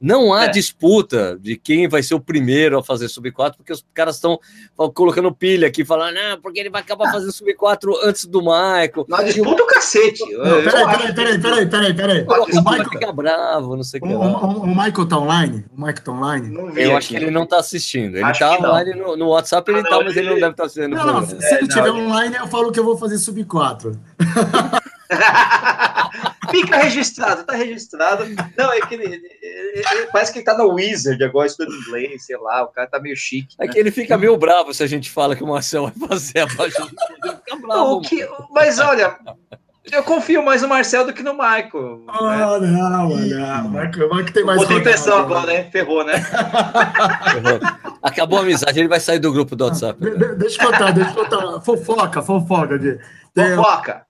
não há É. disputa de quem vai ser o primeiro a fazer sub-4, porque os caras estão colocando pilha aqui, falando, não, porque ele vai acabar fazendo sub-4 antes do Michael. Não, disputa o cacete. Não, peraí, peraí, peraí, peraí, peraí, peraí. O, O Michael fica bravo, não sei o que o- o Michael tá online? O Michael tá online? Eu aqui. acho que ele não está assistindo. Ele Acho tá online no, no WhatsApp, ele Ah, tá, mas ele não deve estar assistindo. o Não, não, se ele É, estiver não, ele- online, eu falo que eu vou fazer sub 4. *laughs* Fica registrado, tá registrado. Não, é que ele, ele- ele- parece que ele tá no Wizard agora, estudando inglês, sei lá, o cara tá meio chique. É né? que ele fica meio bravo se a gente fala que o Marcel vai fazer a página. Ele fica bravo. Que- mas olha, eu confio mais no Marcel do que no Michael. né? Ah, não, não. O Michael, o Michael tem mais Botei rodada. pressão agora, né? Ferrou, né? Acabou a amizade, ele vai sair do grupo do WhatsApp. De- de- Deixa eu contar, deixa eu contar. Fofoca, fofoca. De, Fofoca.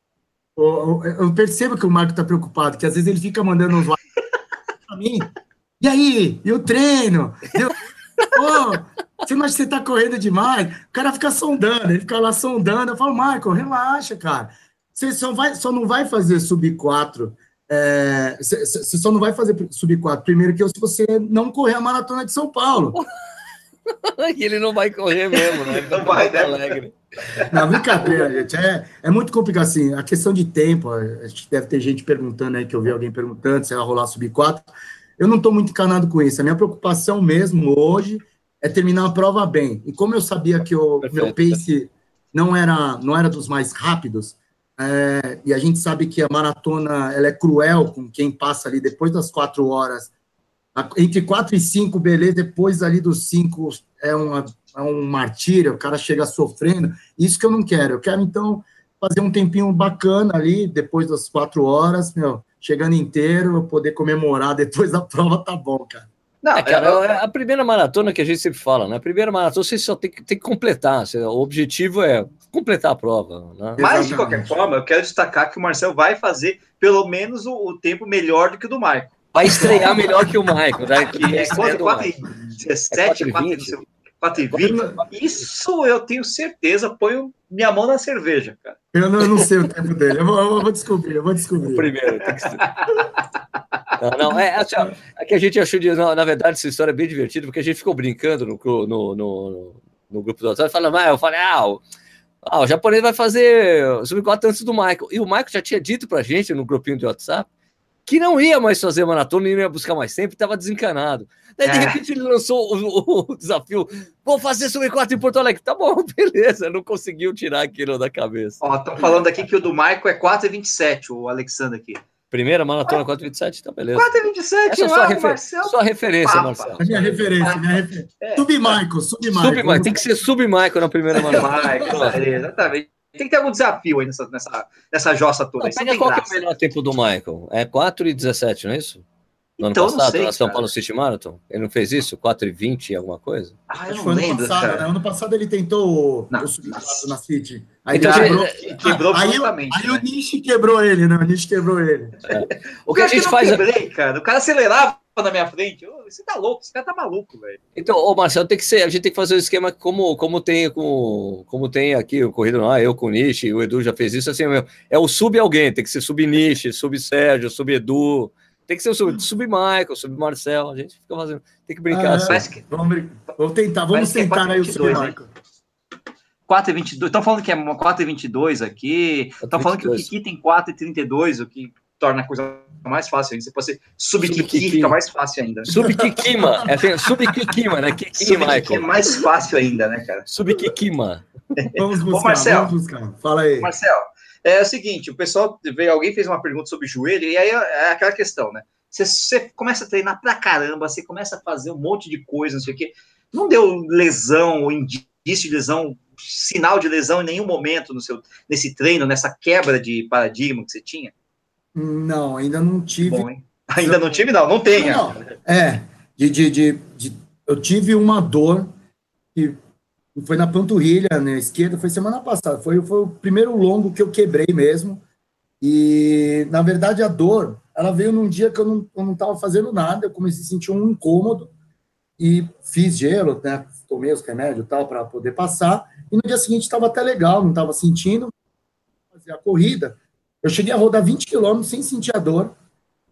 Eu percebo que o Marco tá preocupado, que às vezes ele fica mandando uns pra mim. E aí? E o treino? Eu, Pô, você não acha que você tá correndo demais? O cara fica sondando, ele fica lá sondando. Eu falo, Michael, relaxa, cara. Você só, vai, só não vai fazer sub 4. é, você, você só não vai fazer sub 4 primeiro que eu, se você não correr a maratona de São Paulo. *laughs* E ele não vai correr mesmo, né? Ele Não tá vai, né? alegre. Não, brincadeira, gente. É, é muito complicado, assim. A questão de tempo, a gente deve ter gente perguntando aí, que eu vi alguém perguntando se vai rolar sub 4. Eu não estou muito encanado com isso. A minha preocupação mesmo hoje é terminar a prova bem. E como eu sabia que o Perfeito. meu pace não era, não era dos mais rápidos, é, e a gente sabe que a maratona ela é cruel com quem passa ali depois das quatro horas. Entre quatro e cinco, beleza, depois ali dos cinco é, uma, é um martírio, o cara chega sofrendo. Isso que eu não quero. Eu quero, então, fazer um tempinho bacana ali, depois das quatro horas, meu, chegando inteiro, eu poder comemorar depois da *laughs* prova, tá bom, cara. Não, É, cara, eu- é a primeira maratona que a gente sempre fala, né? A primeira maratona você só tem que, tem que completar. Você- O objetivo é completar a prova. Né? Mas, de qualquer forma, eu quero destacar que o Marcel vai fazer pelo menos o, o tempo melhor do que o do Michael. Vai estrear melhor que o Michael, né? Que é É estreia quanto? do 4 Michael. e 17, É 4 4,20. e 4 e 20? Isso eu tenho certeza, ponho minha mão na cerveja, cara. Eu não, eu não sei o tempo dele, eu vou, eu vou descobrir, eu vou descobrir. O primeiro, tem que ser. Não, não, é, assim, é que a gente achou, de, na, na verdade, essa história é bem divertida, porque a gente ficou brincando no, no, no, no, no grupo do WhatsApp, falando, ah, eu falei, ah, o, ah, o japonês vai fazer sub 4 antes do Michael. E o Michael já tinha dito pra gente no grupinho de WhatsApp que não ia mais fazer maratona, não ia buscar mais tempo, estava desencanado. Daí, de É. repente, ele lançou o, o desafio: vou fazer sub 4 em Porto Alegre. Tá bom, *laughs* beleza, não conseguiu tirar aquilo da cabeça. Ó, estão falando aqui que o do Michael é 4 e 27, o Alexandre aqui. Primeira maratona 427, tá beleza. 4 e 27, Essa é o refer... Marcel. sua referência, Papa. Marcelo. Minha referência, minha referência. É. Sub-Michael, sub-Michael. Sub, tem que ser sub-Michael na primeira maratona. Michael, é, exatamente. Tem que ter algum desafio aí nessa, nessa, nessa jossa toda. Não, pega qual que é o graça. melhor tempo do Michael? É 4 e 17, não é isso? No ano Então, não passado, sei, na São. Paulo City Marathon? Ele não fez isso? 4 e 20 e alguma coisa? Ah, eu que não foi ano lembro, passado, cara. né? Ano passado ele tentou o- Não. o sub-4 na City. Aí Então, quebrou, Quebrou aí, absolutamente. aí né? o Nishi quebrou ele, né? O Nishi quebrou ele. O que a Eu gente faz... quebrei, cara. O cara acelerava na minha frente. Você tá louco, esse cara tá maluco, velho. Então, ô Marcelo, tem que ser, a gente tem que fazer o um esquema como, como tem com, como tem aqui o Corrido Não, eu com o Nishi, o Edu já fez isso, assim, é o sub alguém, tem que ser sub Nishi, sub Sérgio, sub Edu, tem que ser o sub, sub Michael, sub Marcel, a gente fica fazendo, tem que brincar ah, assim. Que... Vamos, vamos tentar, vamos é tentar aí o sub Michael. 4 e 22, estão falando que é 4 e 22 aqui, estão falando que o Kiki tem 4 e 32, o que torna a coisa mais fácil ainda. Você pode ser sub-Kiki, fica mais fácil ainda. Sub-Kikima, é sub-Kikima, né? Kiki, Michael. é mais fácil ainda, né, cara? Sub-Kikima. Vamos buscar, Ô, Marcel, vamos buscar. Fala aí. Marcel, é o seguinte, o pessoal veio, alguém fez uma pergunta sobre joelho, e aí é aquela questão, né? Você, você começa a treinar pra caramba, você começa a fazer um monte de coisa, não sei o quê. Não deu lesão ou indício de lesão sinal de lesão em nenhum momento no seu, nesse treino, nessa quebra de paradigma que você tinha? Não, ainda não tive. Bom, *laughs* ainda não tive, não, não tenha. Não, é, de, de, de, de, eu tive uma dor que foi na panturrilha, na né, esquerda, foi semana passada, foi, foi o primeiro longo que eu quebrei mesmo, e, na verdade, a dor, ela veio num dia que eu não, eu não tava fazendo nada, eu comecei a sentir um incômodo, e fiz gelo, né, tomei os remédios e tal, para poder passar, e no dia seguinte estava até legal, não estava sentindo, fazer a corrida. Eu cheguei a rodar 20 quilômetros sem sentir a dor,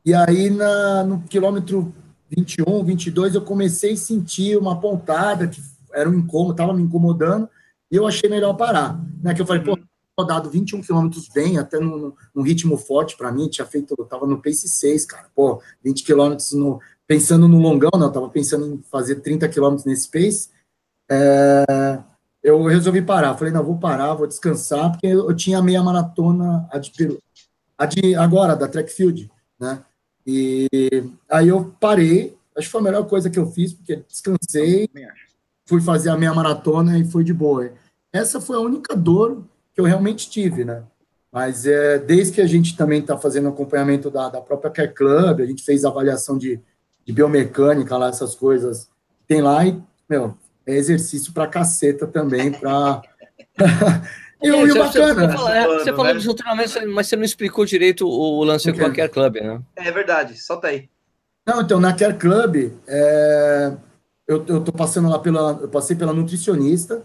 e aí na, no quilômetro 21, 22, eu comecei a sentir uma pontada, que era um incômodo, estava me incomodando, e eu achei melhor parar. Né? Que eu falei, pô, rodado 21 quilômetros bem, até num, num ritmo forte para mim, tinha feito, eu tava no pace 6, cara, pô, 20 quilômetros no, pensando no longão, não, eu tava pensando em fazer 30 quilômetros nesse pace, é, eu resolvi parar. Falei, não, vou parar, vou descansar, porque eu tinha meia maratona a de, a de agora, da track field, né? E aí eu parei, acho que foi a melhor coisa que eu fiz, porque descansei, fui fazer a meia maratona e foi de boa. Essa foi a única dor que eu realmente tive, né? Mas é, desde que a gente também está fazendo acompanhamento da, da própria Care Club, a gente fez avaliação de, de biomecânica lá, essas coisas, tem lá e, meu, é exercício para caceta também, para. *laughs* e o é, bacana. Você, falar, é, você falou né? dos treinamentos, mas você não explicou direito o lance okay. com a Care Club, né? É verdade, solta aí. Não, então, na Care Club, é, eu, eu tô passando lá pela. Eu passei pela nutricionista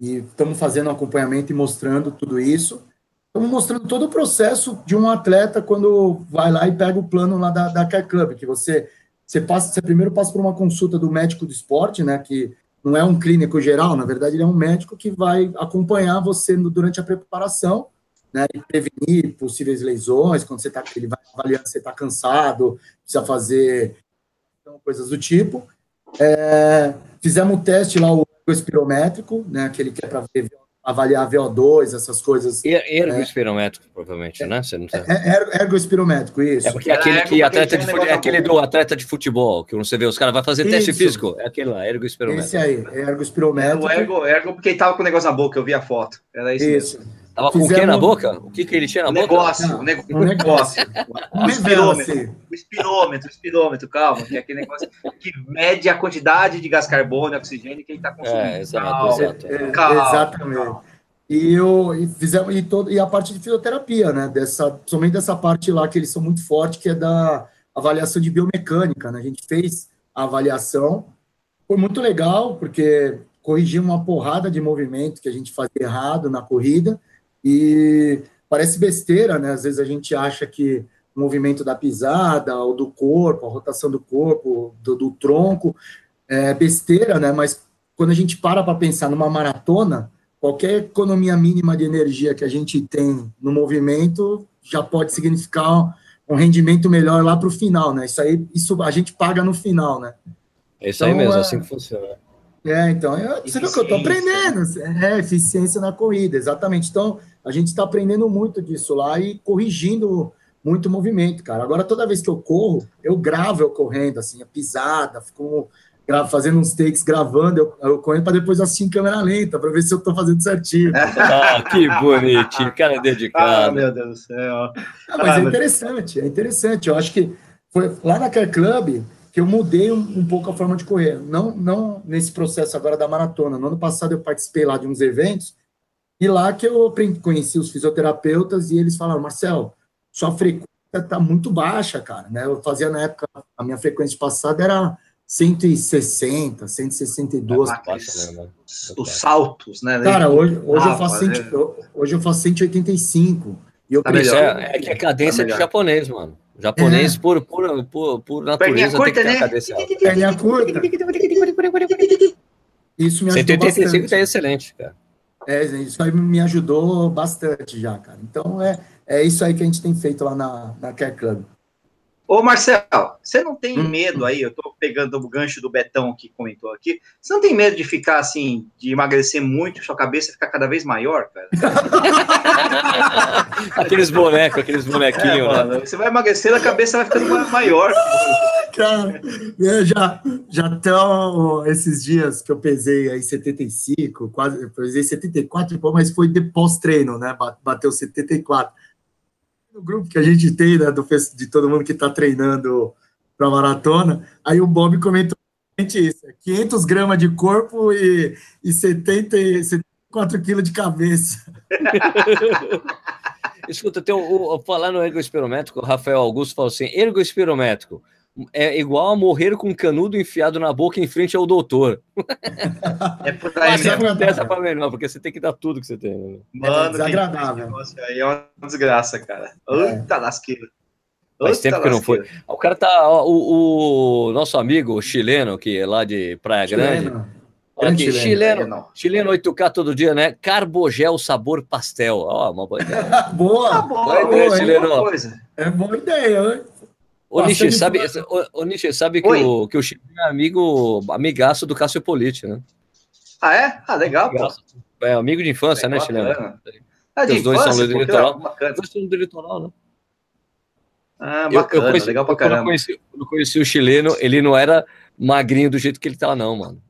e estamos fazendo um acompanhamento e mostrando tudo isso. Estamos mostrando todo o processo de um atleta quando vai lá e pega o plano lá da, da Care Club, que você, você passa, você primeiro passa por uma consulta do médico do esporte, né? Que não é um clínico geral, na verdade, ele é um médico que vai acompanhar você durante a preparação, né, e prevenir possíveis lesões, quando você está, ele vai avaliar se você está cansado, precisa fazer então, coisas do tipo. É, fizemos um teste lá, o espirométrico, né, aquele que é para ver avaliar VO2, essas coisas. Ergoespirométrico, é. provavelmente, né? Você não tá... é, ergoespirométrico, isso. É porque é aquele que atleta de fute... é aquele do atleta de futebol, que você vê, os caras vão fazer isso. teste físico. É aquele lá, ergoespirométrico. Esse aí, ergoespirométrico. É, o ergo, ergo, porque ele tava com o negócio na boca, eu vi a foto. Era isso. isso. Mesmo. Tava com o que na boca? O que, que ele tinha na negócio, boca? Um negócio, um negócio. o espirômetro. O espirômetro, o espirômetro, calma, que é aquele negócio que mede a quantidade de gás carbônio, oxigênio que ele está consumindo. É, exato, calma, exato. Calma, exatamente. Calma. E, eu, e, fizemos, e, todo, e a parte de fisioterapia, né? Dessa, somente dessa parte lá que eles são muito fortes, que é da avaliação de biomecânica, né? A gente fez a avaliação, foi muito legal, porque corrigiu uma porrada de movimento que a gente fazia errado na corrida, e parece besteira, né? Às vezes a gente acha que o movimento da pisada, ou do corpo, a rotação do corpo, do, do tronco, é besteira, né? Mas quando a gente para para pensar numa maratona, qualquer economia mínima de energia que a gente tem no movimento já pode significar um rendimento melhor lá para o final, né? Isso aí, isso a gente paga no final, né? É isso então, aí mesmo, é, assim que funciona. É, então, eu, você que eu estou aprendendo, é, eficiência na corrida, exatamente. Então, a gente está aprendendo muito disso lá e corrigindo muito movimento, cara. Agora, toda vez que eu corro, eu gravo eu correndo, assim, a pisada, fico fazendo uns takes gravando, eu, eu correndo para depois assistir em câmera lenta, para ver se eu estou fazendo certinho. *laughs* ah, que bonitinho, cara dedicado. Ah, meu Deus do céu. Ah, mas ah, é interessante, é interessante. Eu acho que foi lá na Care Club que eu mudei um, um, pouco a forma de correr. Não, não nesse processo agora da maratona. No ano passado eu participei lá de uns eventos e lá que eu conheci os fisioterapeutas e eles falaram, Marcel, sua frequência tá muito baixa, cara, né? Eu fazia na época, a minha frequência passada era 160, 162. É baixa, né? Os saltos, né? Cara, hoje, hoje, ah, eu faço cento, né? hoje eu faço 185. E eu tá é, é que a cadência tá é de japonês, mano. Japonês, é. por, por, por, por natureza, curta, tem que ter né? cadência alta. Perninha curta. *laughs* Isso me ajudou 185 bastante. tá excelente, cara. É, isso aí me ajudou bastante já, cara. Então, é, é isso aí que a gente tem feito lá na, na Care Club. Ô, Marcel, você não tem hum. medo aí, eu tô pegando o gancho do Betão que comentou aqui, você não tem medo de ficar assim, de emagrecer muito, sua cabeça ficar cada vez maior, cara? *laughs* aqueles bonecos, aqueles bonequinhos, é, né? Você vai emagrecendo, a cabeça vai ficando maior. Cara, eu já, já estão esses dias que eu pesei aí 75, quase, eu pesei 74, mas foi de pós-treino, né? Bateu 74 no grupo que a gente tem, né, do, de todo mundo que está treinando para maratona, aí o Bob comentou isso, 500 gramas de corpo e, e 70, 74 quilos de cabeça. *laughs* Escuta, tem o, o, falar no ergospirométrico, o Rafael Augusto falou assim, ergospirométrico, é igual a morrer com um canudo enfiado na boca em frente ao doutor. É por aí Mas mesmo. Essa pra melhor, porque você tem que dar tudo que você tem. Né? Mano, é desagradável. aí é uma desgraça, cara. Eita é. lasqueira. Faz tempo que não foi. O cara tá. Ó, o, o, nosso amigo chileno, que é lá de Praia chileno. Aqui, chileno, chileno, chileno 8K todo dia, né? Carbogel sabor pastel. Ó, uma boa ideia. *laughs* boa, tá boa, boa, boa, chileno. boa coisa. É boa ideia, hein? Ô, Nishi, sabe, ô, Nishi, sabe que o, que o Chico é amigo, amigaço do Cássio Politi, né? Ah, é? Ah, legal, pô. É amigo de infância, né, legal, né, Chileno? É de Os dois infância, são do litoral. Os dois são do litoral, né? Ah, bacana, eu, eu conheci, legal pra caramba. Quando eu conheci, eu conheci o chileno, ele não era magrinho do jeito que ele tá, não, mano.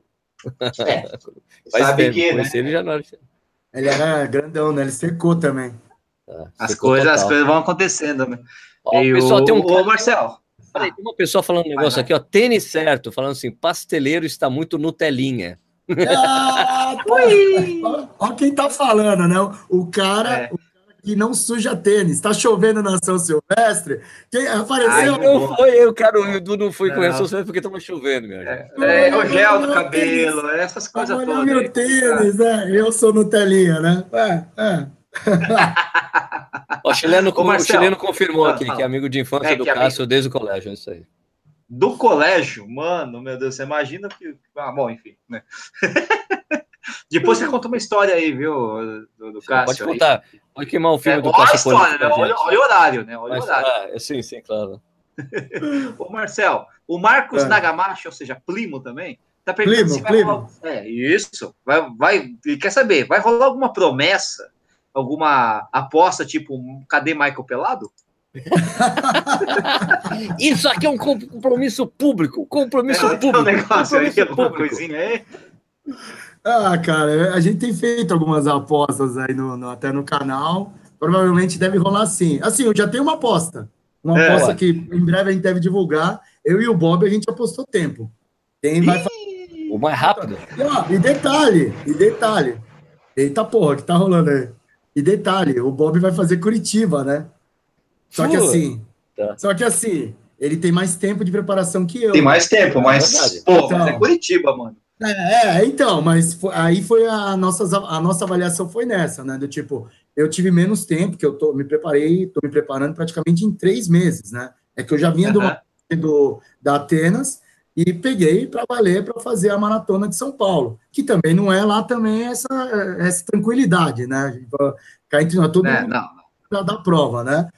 É, sabe tempo, que, né? ele já não Ele era grandão, né? Ele secou também. Tá, as, coisas, as coisas vão acontecendo, né? Ó, e pessoal, o, tem um ô, Marcel. Peraí, tem uma pessoa falando um negócio aqui, ó. Tênis certo, falando assim: pasteleiro está muito Nutelinha. Ah, *laughs* olha, quem tá falando, né? O cara, é. o cara que não suja tênis. Tá chovendo na São Silvestre. Quem apareceu? Ai, não foi eu, cara. O Edu não foi com São Silvestre porque tava chovendo, meu. É, é, é o gel do cabelo, essas coisas todas. Olha meu tênis, né? Eu sou Nutelinha, né? É, é. o, chileno, Ô, Marcelo, o chileno confirmou aqui que é amigo de infância é, do Cássio amigo... desde o colégio, é isso aí. Do colégio? Mano, meu Deus, você imagina que. Ah, bom, enfim, né? *laughs* Depois você conta uma história aí, viu, do, do Cássio. Pode contar. Aí. Pode queimar o filme é, do Cássio. História, né? olha, olha, o horário, né? Olha Mas, o horário. Ah, sim, sim, claro. *laughs* Ô, Marcel, o Marcos é. Nagamashi, ou seja, Plimo também, tá perguntando Plimo, se vai Plimo. rolar... É, isso. Vai, vai, quer saber, vai rolar alguma promessa alguma aposta, tipo, cadê Michael Pelado? *laughs* Isso aqui é um compromisso público, compromisso é, público. Um negócio compromisso aí, público. coisinha aí. Ah, cara, a gente tem feito algumas apostas aí no, no, até no canal. Provavelmente deve rolar sim. Assim, eu já tenho uma aposta. Uma é, aposta que em breve a gente deve divulgar. Eu e o Bob, a gente apostou tempo. Quem vai O mais rápido. E, e detalhe, e detalhe. Eita porra, que tá rolando aí. E detalhe, o Bob vai fazer Curitiba, né? Só que assim, tá. só que assim, ele tem mais tempo de preparação que eu. Tem mais tempo, mas, é pô, então, mas é Curitiba, mano. É, é então, mas foi, aí foi a nossa, a nossa avaliação foi nessa, né? Do tipo, eu tive menos tempo, que eu tô, me preparei, tô me preparando praticamente em três meses, né? É que eu já vinha uhum. do, do, da Atenas, e peguei para valer para fazer a maratona de São Paulo, que também não é lá também essa, essa tranquilidade, né? Cá entre nós, todo é, mundo não. da prova, né?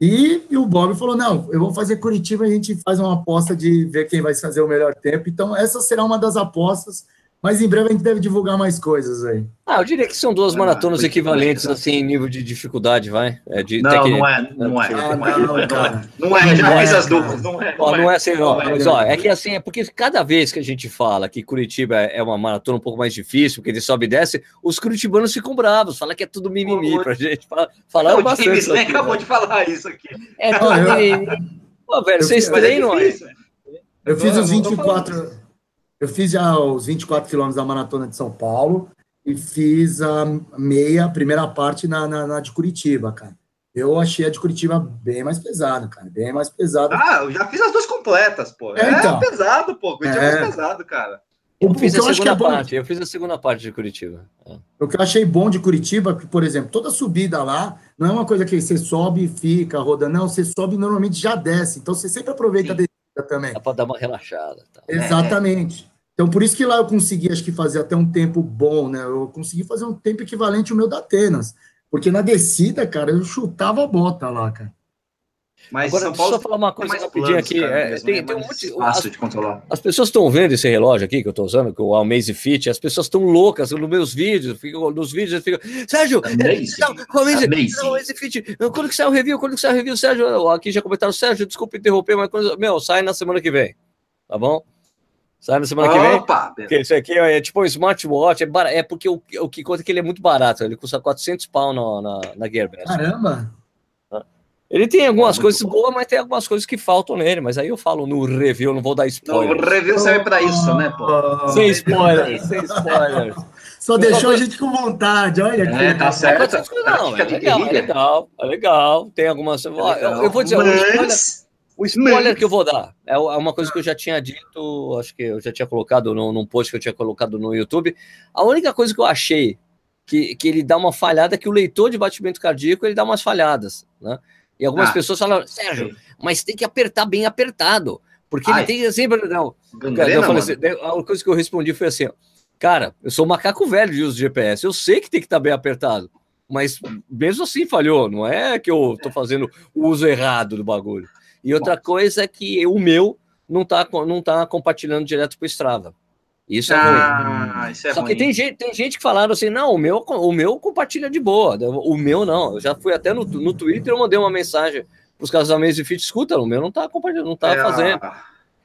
E, e, o Bob falou: não, eu vou fazer Curitiba, a gente faz uma aposta de ver quem vai fazer o melhor tempo. Então, essa será uma das apostas mas em breve a gente deve divulgar mais coisas aí. Ah, eu diria que são duas maratonas ah, equivalentes, assim, em nível de dificuldade, vai? É de, não, que... não é, não é. Ah, não, é, não, é, não é, já fiz as duplas, não é. Ó, não é assim, ó, mas, ó, é que assim, é porque cada vez que a gente fala que Curitiba é uma maratona um pouco mais difícil, porque ele sobe e desce, os curitibanos ficam bravos, falam que é tudo mimimi pra gente. Falaram não, bastante. O James aqui, acabou né? de falar isso aqui. É tudo mimimi. Pô, velho, vocês treinam aí. Eu fiz os 24... Eu fiz já os 24 quilômetros da Maratona de São Paulo e fiz a meia, a primeira parte na, na, na, de Curitiba, cara. Eu achei a de Curitiba bem mais pesada, cara. Bem mais pesada. Ah, eu já fiz as duas completas, pô. É, então. é pesado, pô. Curitiba é, é pesado, cara. Eu fiz a segunda é parte, eu fiz a segunda parte de Curitiba. É. O que eu achei bom de Curitiba, que, por exemplo, toda subida lá, não é uma coisa que você sobe e fica rodando, não, você sobe e normalmente já desce, então você sempre aproveita Sim. a descida também. Dá para dar uma relaxada. Tá? Exatamente. É. Então, por isso que lá eu consegui, acho que fazer até um tempo bom, né? Eu consegui fazer um tempo equivalente ao meu da Atenas. Porque na descida, cara, eu chutava a bota lá, cara. Mas Agora, São Paulo só falar uma coisa rapidinho aqui. Cara, é, tem, é tem um monte, fácil as, de controlar. As pessoas estão vendo esse relógio aqui que eu estou usando, que é o Amazfit, as pessoas estão loucas nos meus vídeos, ficam, nos vídeos ficam, Sérgio, Amazfit, quando que sai o review, quando que sai o review, Sérgio, aqui já comentaram, Sérgio, desculpa interromper, mas quando, meu, sai na semana que vem, tá bom? Sai na semana Opa, que vem. Porque isso aqui é tipo um smartwatch, é, bar... é porque o, o que conta é que ele é muito barato, ele custa 400 pau na, na, na Gearbest. Caramba! Ele tem algumas é coisas boas, mas tem algumas coisas que faltam nele. Mas aí eu falo no review, não vou dar spoiler. o review serve para isso, né, pô? Sem spoiler, sem spoiler. Só deixou a gente com vontade, olha aqui. É, tá certo. Não, é legal, é legal, é legal. Tem algumas. É eu, eu, vou dizer, mas... o spoiler, o spoiler que eu vou dar é uma coisa que eu já tinha dito, acho que eu já tinha colocado no, num post que eu tinha colocado no YouTube. A única coisa que eu achei que, que ele dá uma falhada é que o leitor de batimento cardíaco ele dá umas falhadas, né? E algumas ah, pessoas falam, Sérgio, mas tem que apertar bem apertado. Porque Ai, ele tem sempre. Não, gangrena, eu falei assim, a coisa que eu respondi foi assim: cara, eu sou um macaco velho de uso de GPS, eu sei que tem que estar tá bem apertado. Mas mesmo assim falhou, não é que eu estou fazendo o uso errado do bagulho. E outra coisa é que o meu não está não tá compartilhando direto para o Strava. Isso é ah, ruim. Isso é Só ruim. que tem gente, tem gente que falaram assim: não, o meu, o meu compartilha de boa. O meu não. Eu já fui até no, no Twitter, eu mandei uma mensagem para os casamentos de fit, escuta, o meu não está compartilhando, não está é, fazendo.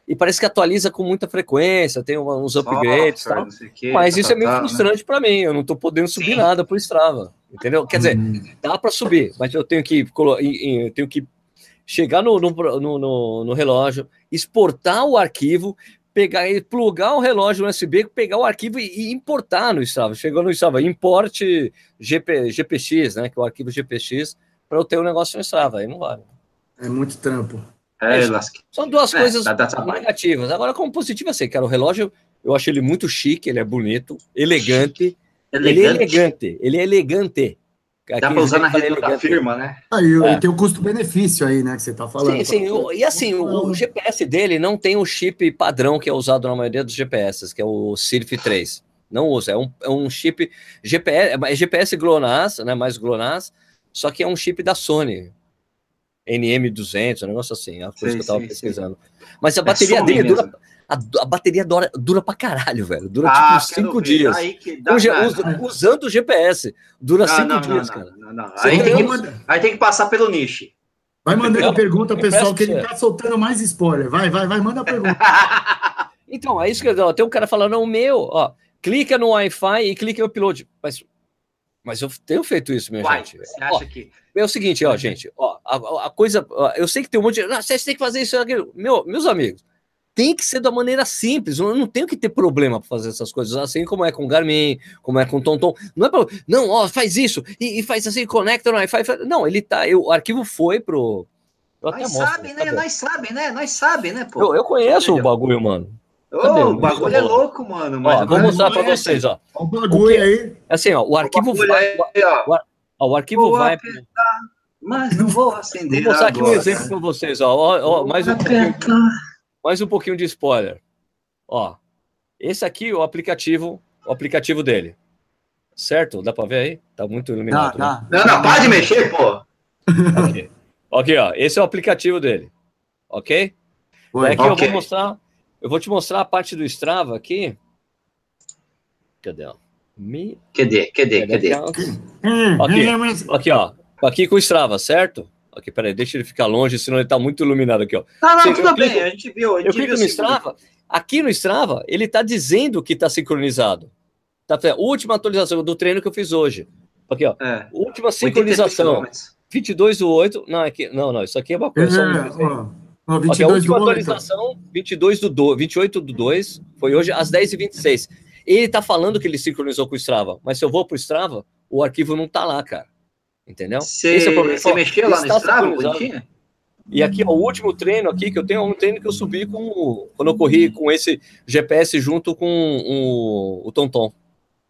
E parece que atualiza com muita frequência, tem uns upgrades tal. Que, mas tá, isso é meio tá, frustrante né? para mim. Eu não estou podendo subir Sim. nada para o Strava. Entendeu? Quer dizer, hum. dá para subir, mas eu tenho que, eu tenho que chegar no, no, no, no, relógio, exportar o arquivo, pegar e plugar o relógio no USB, pegar o arquivo e, importar no Strava. Chegou no Strava, importe GP, GPX, né? Que é o arquivo GPX, para eu ter o um negócio no Strava. Aí não vale. É muito trampo. É, é são duas é, coisas negativas. Agora, como positivo, assim, cara, o relógio, eu acho ele muito chique, ele é bonito, elegante. Elegante. Ele é elegante, ele é elegante. Aqui Dá para usar na rede da firma, né? Aí é. tem o custo-benefício aí, né, que você está falando. Sim, sim. O, e assim, o, o, GPS dele não tem o chip padrão que é usado na maioria dos GPS, que é o CIRF 3. Não usa, é um, é um chip GPS, é GPS GLONASS, né, mais GLONASS, só que é um chip da Sony. NM200, um negócio assim, é a coisa sim, que eu estava pesquisando. Sim. Mas a é bateria dele mesmo. dura a, a, bateria dura, dura pra caralho, velho. Dura ah, tipo cinco dias. Dá, usa, usando o GPS. Dura não, cinco não, dias, não, cara. Aí tem, que, aí, tem que, passar pelo nicho. Vai mandando a pergunta, pessoal, que ele tá soltando mais spoiler. Vai, vai, vai, manda a pergunta. *laughs* então, é isso que eu Tem um cara falando, o meu, ó, clica no Wi-Fi e clica no upload. Mas, mas eu tenho feito isso, minha Uai, gente. Você acha ó, que. É o seguinte, ó, gente, ó, a, a coisa. Ó, eu sei que tem um monte de. Ah, você tem que fazer isso aquilo. Meu, meus amigos tem que ser da maneira simples. Eu não tenho que ter problema para fazer essas coisas, assim como é com Garmin, como é com Tonton. Não é pra, não, ó, faz isso e, e faz assim, conecta no Wi-Fi. Não, ele tá, eu, o arquivo foi pro. Nós sabe, né? Nós sabe, né? Nós sabe, né, pô? Eu, eu conheço o bagulho, mano. Ô, o bagulho é louco, mano. Mas ó, vou mostrar para é vocês, ó. O bagulho aí. Assim, ó, o arquivo o vai. Aí, ó. O, o arquivo vou vai. Apertar, mas não vou acender. Vou mostrar aqui um exemplo para vocês, ó. ó, ó mais um pouquinho mais um pouquinho de spoiler. Ó, esse aqui é o aplicativo, o aplicativo dele. Certo? Dá para ver aí? Tá muito iluminado. Né? Não, não, para de mexer, pô. Aqui. aqui, ó. Esse é o aplicativo dele. Ok? Oi, aqui okay. eu vou mostrar. Eu vou te mostrar a parte do Strava aqui. Cadê? Me... Cadê? Cadê? Cadê? Hum, aqui, aqui, ó. Aqui com o Strava, certo? Aqui, peraí, deixa ele ficar longe, senão ele tá muito iluminado aqui, ó. Não, não, tudo bem, a gente viu. A gente eu clico no Strava, aqui no Strava, ele tá dizendo que tá sincronizado. Tá, última atualização do treino que eu fiz hoje. Aqui, ó. É. Última sincronização. 22 do 8. Não, aqui, não, não, isso aqui é uma coisa. É, ó, 22 aqui, a última do atualização, 8. 22 do 2, 28 do 2, foi hoje às 10h26. Ele tá falando que ele sincronizou com o Strava, mas se eu vou pro Strava, o arquivo não tá lá, cara. Entendeu? Você é mexeu lá no Strava, E aqui, ó, o último treino aqui, que eu tenho é um treino que eu subi com. Quando eu corri com esse GPS junto com o, o Tonton.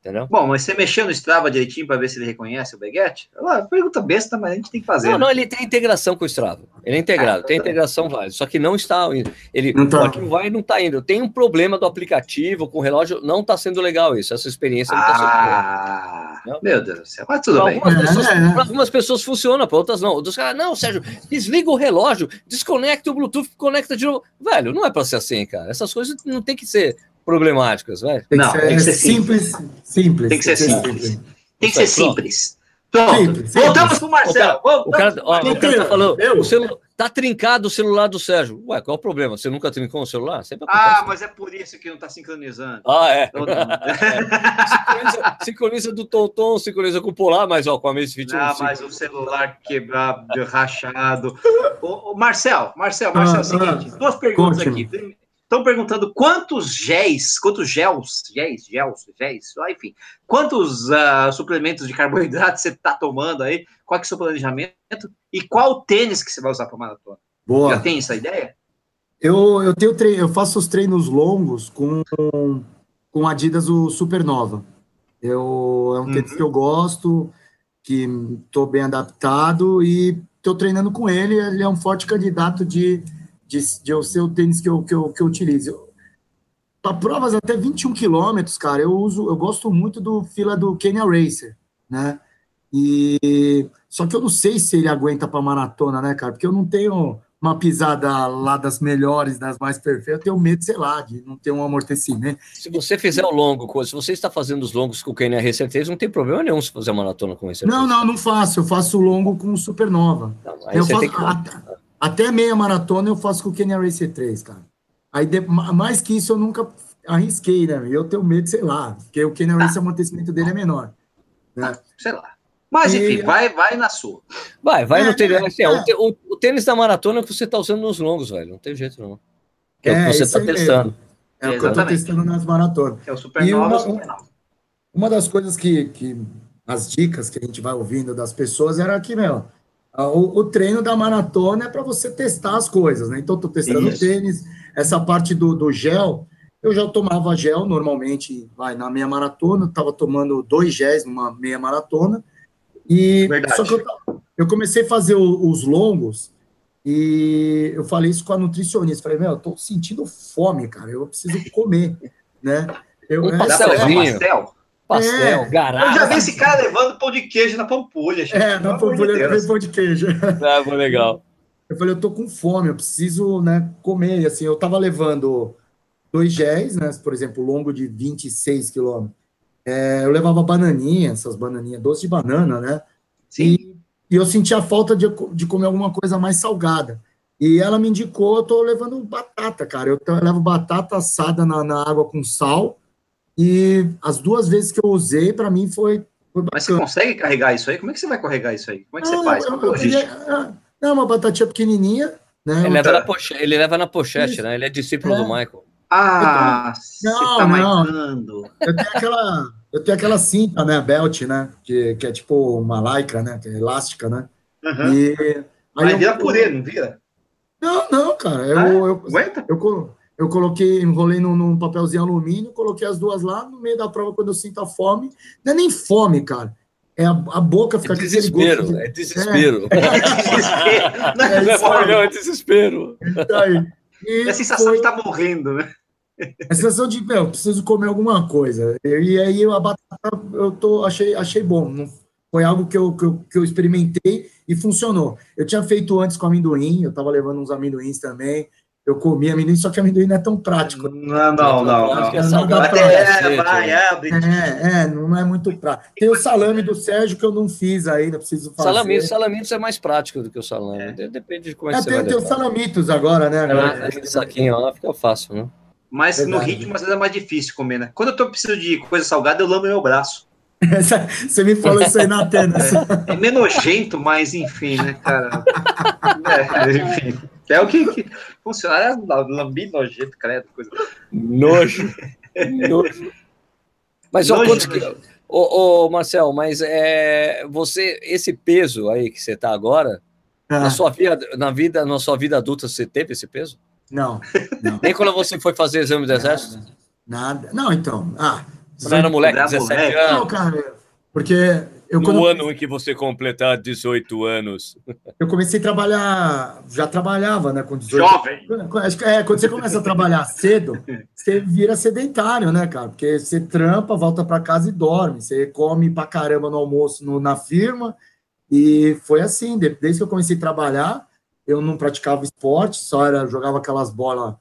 Entendeu? Bom, mas você mexeu no Strava direitinho para ver se ele reconhece o Baguette? Ah, pergunta besta, mas a gente tem que fazer. Não, né? não, ele tem integração com o Strava. Ele é integrado, ah, tem tá integração vai. Só que não está indo. Ele não tá. vai não está indo. Tem um problema do aplicativo com o relógio, não está sendo legal isso. Essa experiência não está sendo ah, legal. Meu Deus do céu, mas tudo pra bem. Algumas, é, pessoas, é. algumas pessoas funciona, para outras não. Outros caras, não, Sérgio, desliga o relógio, desconecta o Bluetooth, conecta de novo. Velho, não é para ser assim, cara. Essas coisas não tem que ser problemáticas, vai? Tem não, tem que ser simples. Simples. Tem que ser simples. Tem que ser simples. Pronto, simples, voltamos para o Marcelo. O cara, ó, o cara tá falando, o celular, tá trincado o celular do Sérgio. Ué, qual é o problema? Você nunca trincou o celular? Sempre ah, mas é por isso que não está sincronizando. Ah, é. é. *laughs* sincroniza, sincroniza, do Tonton, sincroniza com o Polar, mas ó, com a Mesfit. Ah, mas o celular quebrado, rachado. Ô, ô, Marcel, Marcel, Marcel, ah, é o seguinte, ah, duas perguntas aqui. Estão perguntando quantos géis, quantos gels, géis, gels, géis, enfim, quantos uh, suplementos de carboidrato *laughs* você está tomando aí, qual é, é o seu planejamento e qual tênis que você vai usar para maratona? Boa. Já tem essa ideia? Eu, eu, tenho treino, eu faço os treinos longos com, com Adidas o Supernova. Eu, é um uhum. tênis que eu gosto, que estou bem adaptado e estou treinando com ele. Ele é um forte candidato de de, de eu ser o tênis que eu, que eu, que eu utilizo. Para provas até 21 quilômetros, cara, eu uso, eu gosto muito do fila do Kenya Racer, né? E só que eu não sei se ele aguenta para maratona, né, cara? Porque eu não tenho uma pisada lá das melhores, das mais perfeitas, eu tenho medo, sei lá, de não ter um amortecimento. Se você fizer o longo, se você está fazendo os longos com o Kenya Racer 3, não tem problema nenhum se fazer maratona com esse. Não, não, não faço. Eu faço o longo com o Supernova. Não, eu faço, que... Até meia maratona eu faço com o Kenya Racer 3, cara. Aí, de, mais que isso, eu nunca arrisquei, né? Eu tenho medo, sei lá, porque o Kenya Racer, o amortecimento dele é menor. Né? Ah, sei lá. Mas, enfim, e... vai, vai na sua. Vai, vai é, no tênis. Assim, é. O, o, o, tênis da maratona que você tá usando nos longos, velho. Não tem jeito, não. É, é o que você tá testando. É, o que eu tô testando nas maratonas. É o Supernova, uma, uma, uma das coisas que, que... As dicas que a gente vai ouvindo das pessoas era que, meu o, o, treino da maratona é para você testar as coisas, né? Então, estou testando Isso. tênis, essa parte do, do gel, eu já tomava gel normalmente, vai, na meia maratona, estava tomando dois géis numa meia maratona, e Verdade. só que eu, eu comecei a fazer o, os longos, e eu falei isso com a nutricionista, falei, meu, eu tô sentindo fome, cara, eu preciso comer, né? Eu, um pastelzinho. É, pastel. Pastel, é, garagem. Eu já vi esse cara levando pão de queijo na Pampulha. Gente. É, na Pampulha eu levei pão de queijo. Ah, foi legal. Eu falei, eu tô com fome, eu preciso, né, comer. E assim, eu tava levando dois géis, né, por exemplo, longo de 26 quilômetros. É, eu levava bananinha, essas bananinhas, doce de banana, né? Sim. E, e eu sentia falta de, de comer alguma coisa mais salgada. E ela me indicou, eu tô levando batata, cara. Eu, eu levo batata assada na, na água com sal, e as duas vezes que eu usei, para mim foi, foi Mas você consegue carregar isso aí? Como é que você vai carregar isso aí? Como é que não, você faz? Qual é a logística? Não, uma batatinha pequenininha. Né? Ele, leva na pochete, ele leva na pochete, né? Ele é discípulo é. do Michael. Ah, tô... não, você tá não. Eu tenho aquela, eu tenho aquela cinta, né, belt, né, que, que é tipo uma lycra, né, que é elástica, né. Uhum. E Mas vira purê, não vira? Não, não, cara. Eu, ah, eu, eu, eu, eu coloquei, enrolei num, num, papelzinho alumínio, coloquei as duas lá no meio da prova quando eu sinto a fome. Não é nem fome, cara. É a, a boca fica é desespero, de... é desespero. É, *laughs* é desespero. Não é, é fome, não, é desespero. Então, é a sensação foi... de estar tá morrendo, né? É a sensação de, meu, preciso comer alguma coisa. E aí a batata eu tô, achei, achei bom. Não, foi algo que eu, que, eu, que eu experimentei e funcionou. Eu tinha feito antes com amendoim, eu estava levando uns amendoins também eu comi amendoim, só que amendoim não é tão prático. Não, não, não. não, É, não dá pra... é, vai, abre. É, é, não é muito prático. Tem o salame do Sérgio que eu não fiz ainda, preciso fazer. Salamitos, salamitos é mais prático do que o salame. É. Depende de como é, é que tem, você tem os salamitos agora, né? Agora. É, saquinho lá fica fácil, né? Mas Verdade. no ritmo, às vezes é mais difícil comer, né? Quando eu tô precisando de coisa salgada, eu lambo meu braço. Você me falou isso aí na antena. É, é meio nojento, mas enfim, né, cara? *laughs* É, enfim. É o que, que funcionário é lambi nojento, credo, coisa. Nojo. Nojo. Mas ó, quantos, Ô, ô, Marcel, mas é, você, esse peso aí que você está agora, ah. na sua vida, na vida, na sua vida adulta, você teve esse peso? Não, não. Nem quando você foi fazer exame do exército? Nada. Não, então. Ah, você era moleque, 17 anos? Não, cara, porque eu, no quando... ano em que você completar 18 anos. *laughs* Eu comecei a trabalhar, já trabalhava, né, com 18 Jovem! Acho que é, quando você começa a trabalhar cedo, *laughs* você vira sedentário, né, cara? Porque você trampa, volta para casa e dorme. Você come pra caramba no almoço no, na firma. E foi assim, desde que eu comecei a trabalhar, eu não praticava esporte, só era, jogava aquelas bolas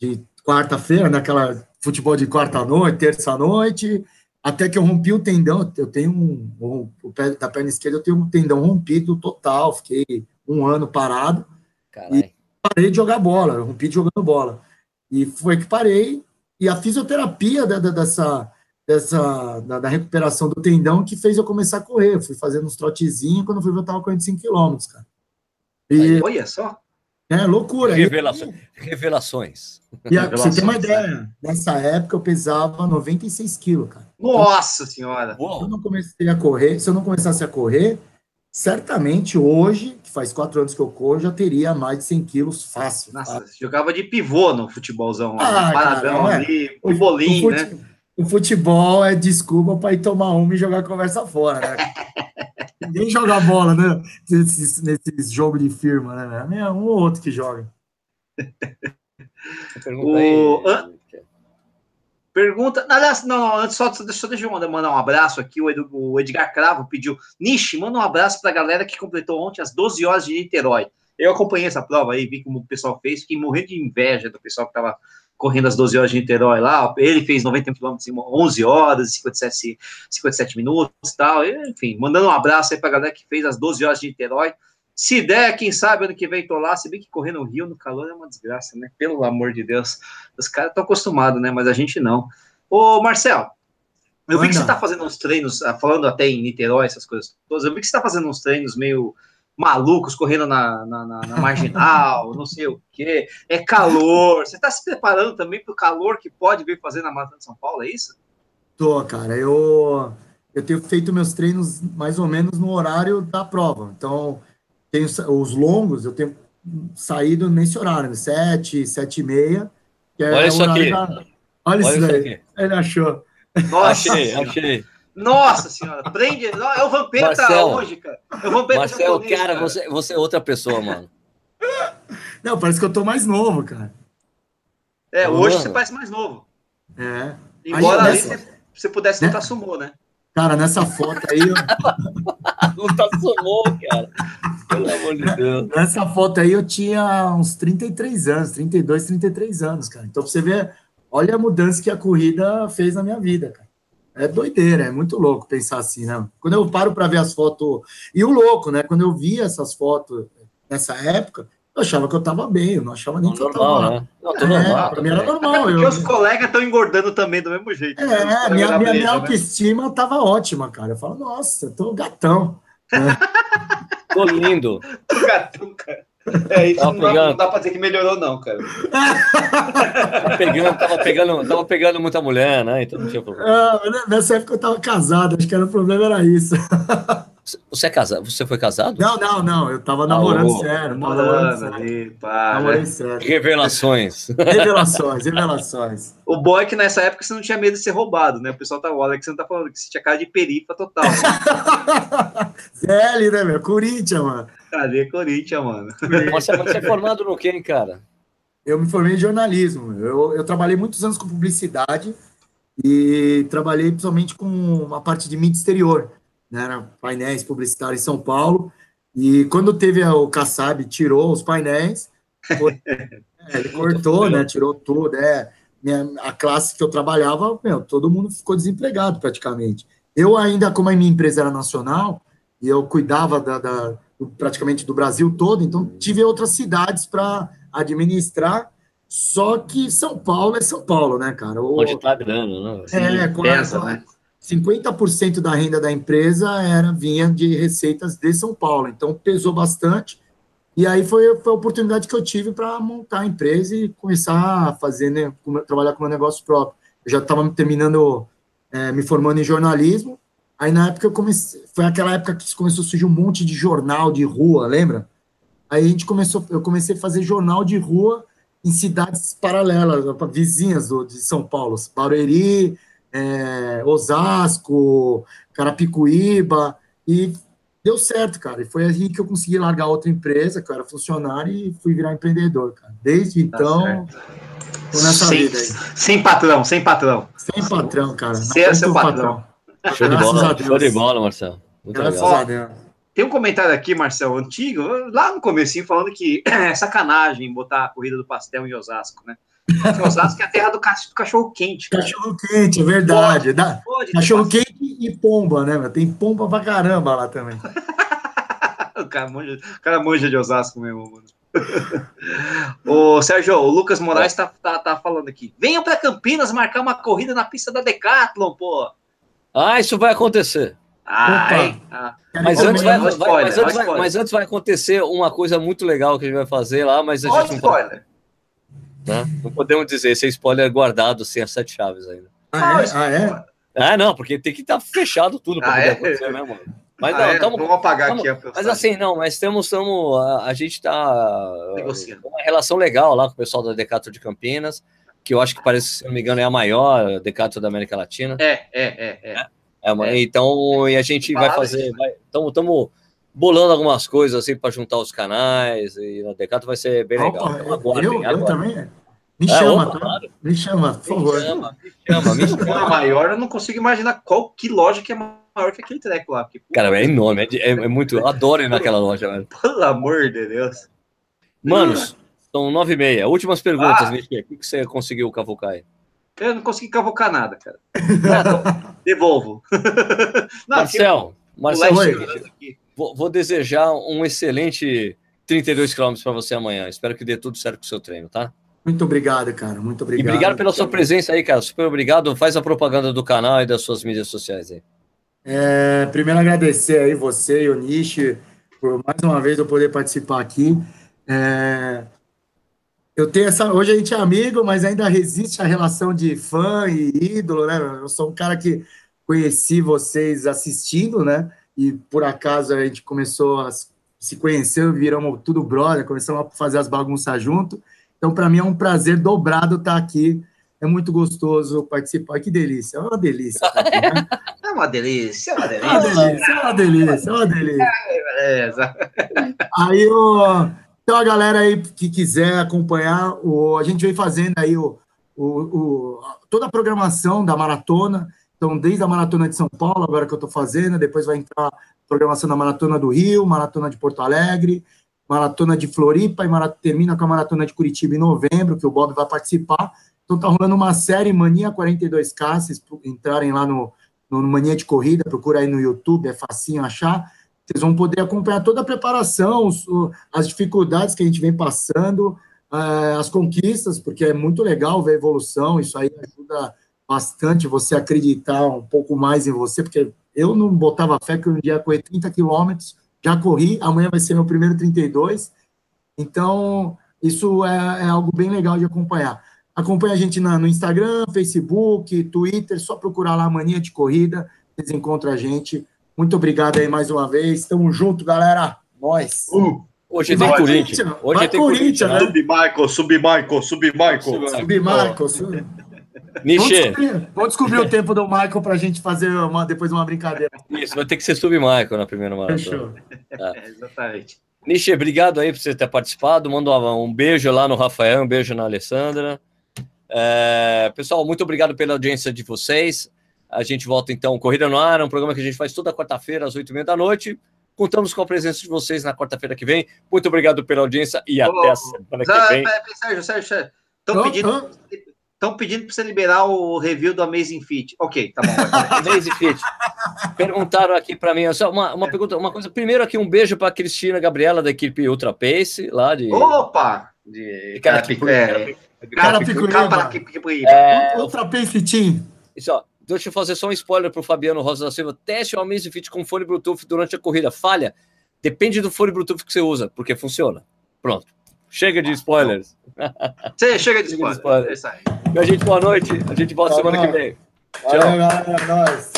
de quarta-feira, naquela né, futebol de quarta-noite, terça-noite, até que eu rompi o tendão, eu tenho um, um, o pé da perna esquerda, eu tenho um tendão rompido total, fiquei um ano parado Carai. e parei de jogar bola, eu rompi de jogando bola. E foi que parei, e a fisioterapia da, da, dessa, dessa da, da, recuperação do tendão que fez eu começar a correr. Eu fui fazendo uns trotezinhos, quando eu fui ver, eu tava 45 quilômetros, cara. E, olha só. É loucura. Revelações. Revelações. E a, você tem uma ideia, nessa época eu pesava 96 quilos, cara. Nossa senhora! Se eu não comecei a correr, se eu não começasse a correr, certamente hoje, que faz quatro anos que eu corro, já teria mais de 100 quilos fácil. Nossa, fácil. jogava de pivô no futebolzão, ah, paradão cara, ali, o, bolinho, o fute, né? O futebol é desculpa para ir tomar uma e jogar a conversa fora, né? *laughs* Ninguém joga bola, né? Nesses, nesses jogos de firma, né? É um ou outro que joga. Pergunta o... aí. Pergunta. Aliás, não, antes só deixa, deixa eu mandar um abraço aqui. O Edgar Cravo pediu. Nishi, manda um abraço para a galera que completou ontem as 12 horas de Niterói. Eu acompanhei essa prova aí, vi como o pessoal fez, fiquei morrendo de inveja do pessoal que estava correndo as 12 horas de Niterói lá, ele fez 90 km em 11 horas, 57, 57 minutos e tal, enfim, mandando um abraço aí pra galera que fez as 12 horas de Niterói, se der, quem sabe ano que vem tô lá, se bem que correr no Rio, no calor, é uma desgraça, né, pelo amor de Deus, os caras estão acostumados, né, mas a gente não. Ô, Marcel, eu vi que você tá fazendo uns treinos, ah, falando até em Niterói, essas coisas todas, eu vi que você tá fazendo uns treinos meio malucos correndo na, na, na, na marginal, *laughs* não sei o quê. É calor. Você está se preparando também para o calor que pode vir fazer na Maratona de São Paulo, é isso? Tô, cara. Eu, eu tenho feito meus treinos mais ou menos no horário da prova. Então, tenho os longos, eu tenho saído nesse horário, sete, sete e meia. É Olha isso aqui. Da... Olha, Olha, isso daí. Ele achou. Nossa, achei, achei. Nossa senhora, prende. É o Vampeta hoje, cara. É o Vampeta Marcelo, japonês, cara, cara, Você, você é outra pessoa, mano. *laughs* Não, parece que eu tô mais novo, cara. É, hoje você parece mais novo. É. Embora ali nessa... você, pudesse lutar né? sumô, né? Cara, nessa foto aí. Eu... lutar sumô, cara. Pelo amor de Deus. Nessa foto aí eu tinha uns 33 anos, 32, 33 anos, cara. Então, pra você ver, olha a mudança que a corrida fez na minha vida, cara. É doideira, é muito louco pensar assim, né? Quando eu paro para ver as fotos. E o louco, né? Quando eu via essas fotos nessa época, eu achava que eu tava bem, eu não achava nem não, que eu tava. Né? Não, é, normal, pra mim era normal. Porque eu... os colegas estão engordando também do mesmo jeito. É, né? minha, minha, minha autoestima né? tava ótima, cara. Eu falo, nossa, tô gatão. *laughs* É. tô lindo. tô gatão, cara. É, isso não dá, não dá pra dizer que melhorou, não, cara. tava, pegando, tava, pegando, tava pegando muita mulher, né? Então não tinha problema. Ah, nessa época eu tava casado, acho que era o problema era isso. *laughs* Você é casado? Você foi casado? Não, não, não. Eu tava namorando oh, sério. Namorando sério. namorando sério. Revelações. Revelações, revelações. O bom é que nessa época você não tinha medo de ser roubado, né? O pessoal tá, olha que você não tá falando que você tinha cara de perifa total. *laughs* Zé, né, meu? Corinthians, mano. Cadê Corinthians, mano? Você, você é formado no quê, cara? Eu me formei em jornalismo. Eu, eu trabalhei muitos anos com publicidade e trabalhei principalmente com a parte de mídia exterior, né? Painéis publicitários em São Paulo. E quando teve o Kassab, tirou os painéis, foi, *laughs* é, ele cortou, né? Tirou tudo. É, minha, a classe que eu trabalhava, meu, todo mundo ficou desempregado praticamente. Eu ainda, como a minha empresa era nacional, e eu cuidava da, da praticamente do Brasil todo, então tive outras cidades para administrar, só que São Paulo é São Paulo, né, cara? O, Onde está a grana, né? é, quase, né? 50% da renda da empresa era vinha de receitas de São Paulo, então pesou bastante. E aí foi, foi a oportunidade que eu tive para montar a empresa e começar a fazer, né, trabalhar com meu negócio próprio. Eu já estava terminando, é, me formando em jornalismo, Aí na época eu comecei, foi aquela época que começou a surgir um monte de jornal de rua, lembra? Aí a gente começou, eu comecei a fazer jornal de rua em cidades paralelas, vizinhas do, de São Paulo, Barueri, é, Osasco, Carapicuíba, e deu certo, cara. E foi aí que eu consegui largar outra empresa, que eu era funcionário, e fui virar empreendedor, cara. Desde tá então, tô nessa sem, vida aí. Sem patrão, sem patrão. Sem patrão, cara. Você é seu patrão. patrão. Show de bola, show de bola, Marcelo. Muito Graças legal. a Deus. Tem um comentário aqui, Marcelo, antigo, lá no comecinho, falando que *clears throat* é sacanagem botar a corrida do pastel em Osasco, né? Osasco é a terra do cachorro quente. Cachorro quente, é verdade. Pode, pode cachorro quente e pomba, né? Tem pomba pra caramba lá também. *laughs* o, cara manja, o cara manja de Osasco mesmo, mano. *laughs* Ô, Sérgio, o Lucas Moraes tá, tá, tá falando aqui. Venham para Campinas marcar uma corrida na pista da Decathlon, pô. Ah, isso vai acontecer. Ai, ah. Mas, antes vai, vai, spoiler, mas, antes vai, mas, antes vai, acontecer uma coisa muito legal que a gente vai fazer lá, mas a gente não spoiler. Né? Não podemos dizer, esse é spoiler guardado sem as sete chaves ainda. Ah, é? Ah, é? Ah, não, porque tem que estar tá fechado tudo para ah, poder é? acontecer, né, mano? Mas ah, não, é? tamo, vamos apagar tamo, aqui a Mas assim, não, mas temos, tamo, a, a gente está uma relação legal lá com o pessoal da Decato de Campinas, que eu acho que parece, se não me engano, é a maior Decato da América Latina. É, é, é, é. é? É, é. Então, e a gente vai fazer. Estamos bolando algumas coisas assim para juntar os canais. E na Decato vai ser bem Opa, legal. Então, eu, eu também. Me é, chama, opa, tá? claro. me chama, por favor. Me chama, me chama, me *laughs* chama. maior, eu não consigo imaginar qual que loja que é maior que aquele treco lá. Porque, Cara, é enorme, é, é, muito. Eu adoro ir naquela loja, velho. Pelo amor de Deus. Manos, são nove e meia. Últimas perguntas, ah. Michel. O que você conseguiu cavucar aí? Eu não consegui cavocar nada, cara. *laughs* Devolvo. *laughs* Não, Marcel, Marcel vou, vou, desejar um excelente 32 km para você amanhã. Espero que dê tudo certo com o seu treino, tá? Muito obrigado, cara. Muito obrigado. E obrigado pela sua presença aí, cara. Super obrigado. Faz a propaganda do canal e das suas mídias sociais aí. É, primeiro agradecer aí você e o Nishi por mais uma vez eu poder participar aqui. É, eu tenho essa. Hoje a gente é amigo, mas ainda resiste a relação de fã e ídolo, né? Eu sou um cara que conheci vocês assistindo, né? E por acaso a gente começou a se conhecer, viramos tudo brother, começamos a fazer as bagunças junto. Então, para mim é um prazer dobrado estar aqui. É muito gostoso participar. Que delícia, é uma delícia. aqui, né? *laughs* É uma delícia, é uma delícia. É uma delícia, é uma delícia. É uma delícia. É. Aí, eu então, a galera aí que quiser acompanhar, o, a gente vem fazendo aí o, o, o, toda a programação da maratona. Então, desde a maratona de São Paulo, agora que eu estou fazendo, depois vai entrar programação da maratona do Rio, maratona de Porto Alegre, maratona de Floripa e marat... termina com a maratona de Curitiba em novembro, que o Bob vai participar. Então, está rolando uma série Mania 42K, vocês entrarem lá no, no Mania de Corrida, procura aí no YouTube, é facinho achar vocês vão poder acompanhar toda a preparação, as dificuldades que a gente vem passando, eh, as conquistas, porque é muito legal ver a evolução, isso aí ajuda bastante você acreditar um pouco mais em você, porque eu não botava fé que um dia ia correr 30 quilômetros, já corri, amanhã vai ser meu primeiro 32, então isso é, é algo bem legal de acompanhar. Acompanha a gente na, no Instagram, Facebook, Twitter, só procurar lá Mania de Corrida, vocês encontram a gente. Muito obrigado aí mais uma vez. Tamo junto, galera. Nós. Uh, hoje tem Corinthians. Hoje tem Corinthians, né? Sub Michael, sub Michael, sub Michael. Sub Michael. Sub... Niche. Vamos descobrir o tempo do Michael para a gente fazer uma, depois uma brincadeira. Isso, vai ter que ser sub Michael na primeira maratona. Fechou. Tá. É, exatamente. Niche, obrigado aí por você ter participado. Manda um beijo lá no Rafael, um beijo na Alessandra. É, pessoal, muito obrigado pela audiência de vocês. A gente volta então, Corrida no Ar, um programa que a gente faz toda quarta-feira, às oito e meia da noite. Contamos com a presença de vocês na quarta-feira que vem. Muito obrigado pela audiência e até a semana que vem. Sérgio, Sérgio, estão pedindo, estão pedindo para você liberar o review do Amazing Fit. Ok, tá bom. *laughs* Amazing Fit. Perguntaram aqui para mim, só uma, uma pergunta, uma coisa. Primeiro aqui um beijo para Cristina Gabriela da equipe Ultra Pace, lá de. Opa! De Carapicuíba. É, Ultra Pace Team. Isso, ó. Deixa eu fazer só um spoiler para o Fabiano Rosa da Silva. Teste o Amazfit com fone Bluetooth durante a corrida. Falha? Depende do fone Bluetooth que você usa, porque funciona. Pronto. Chega de spoilers. Você chega de spoilers. spoilers. É isso aí. A gente, boa noite. A gente volta semana que vem. Tchau. Valeu, galera. É Nós.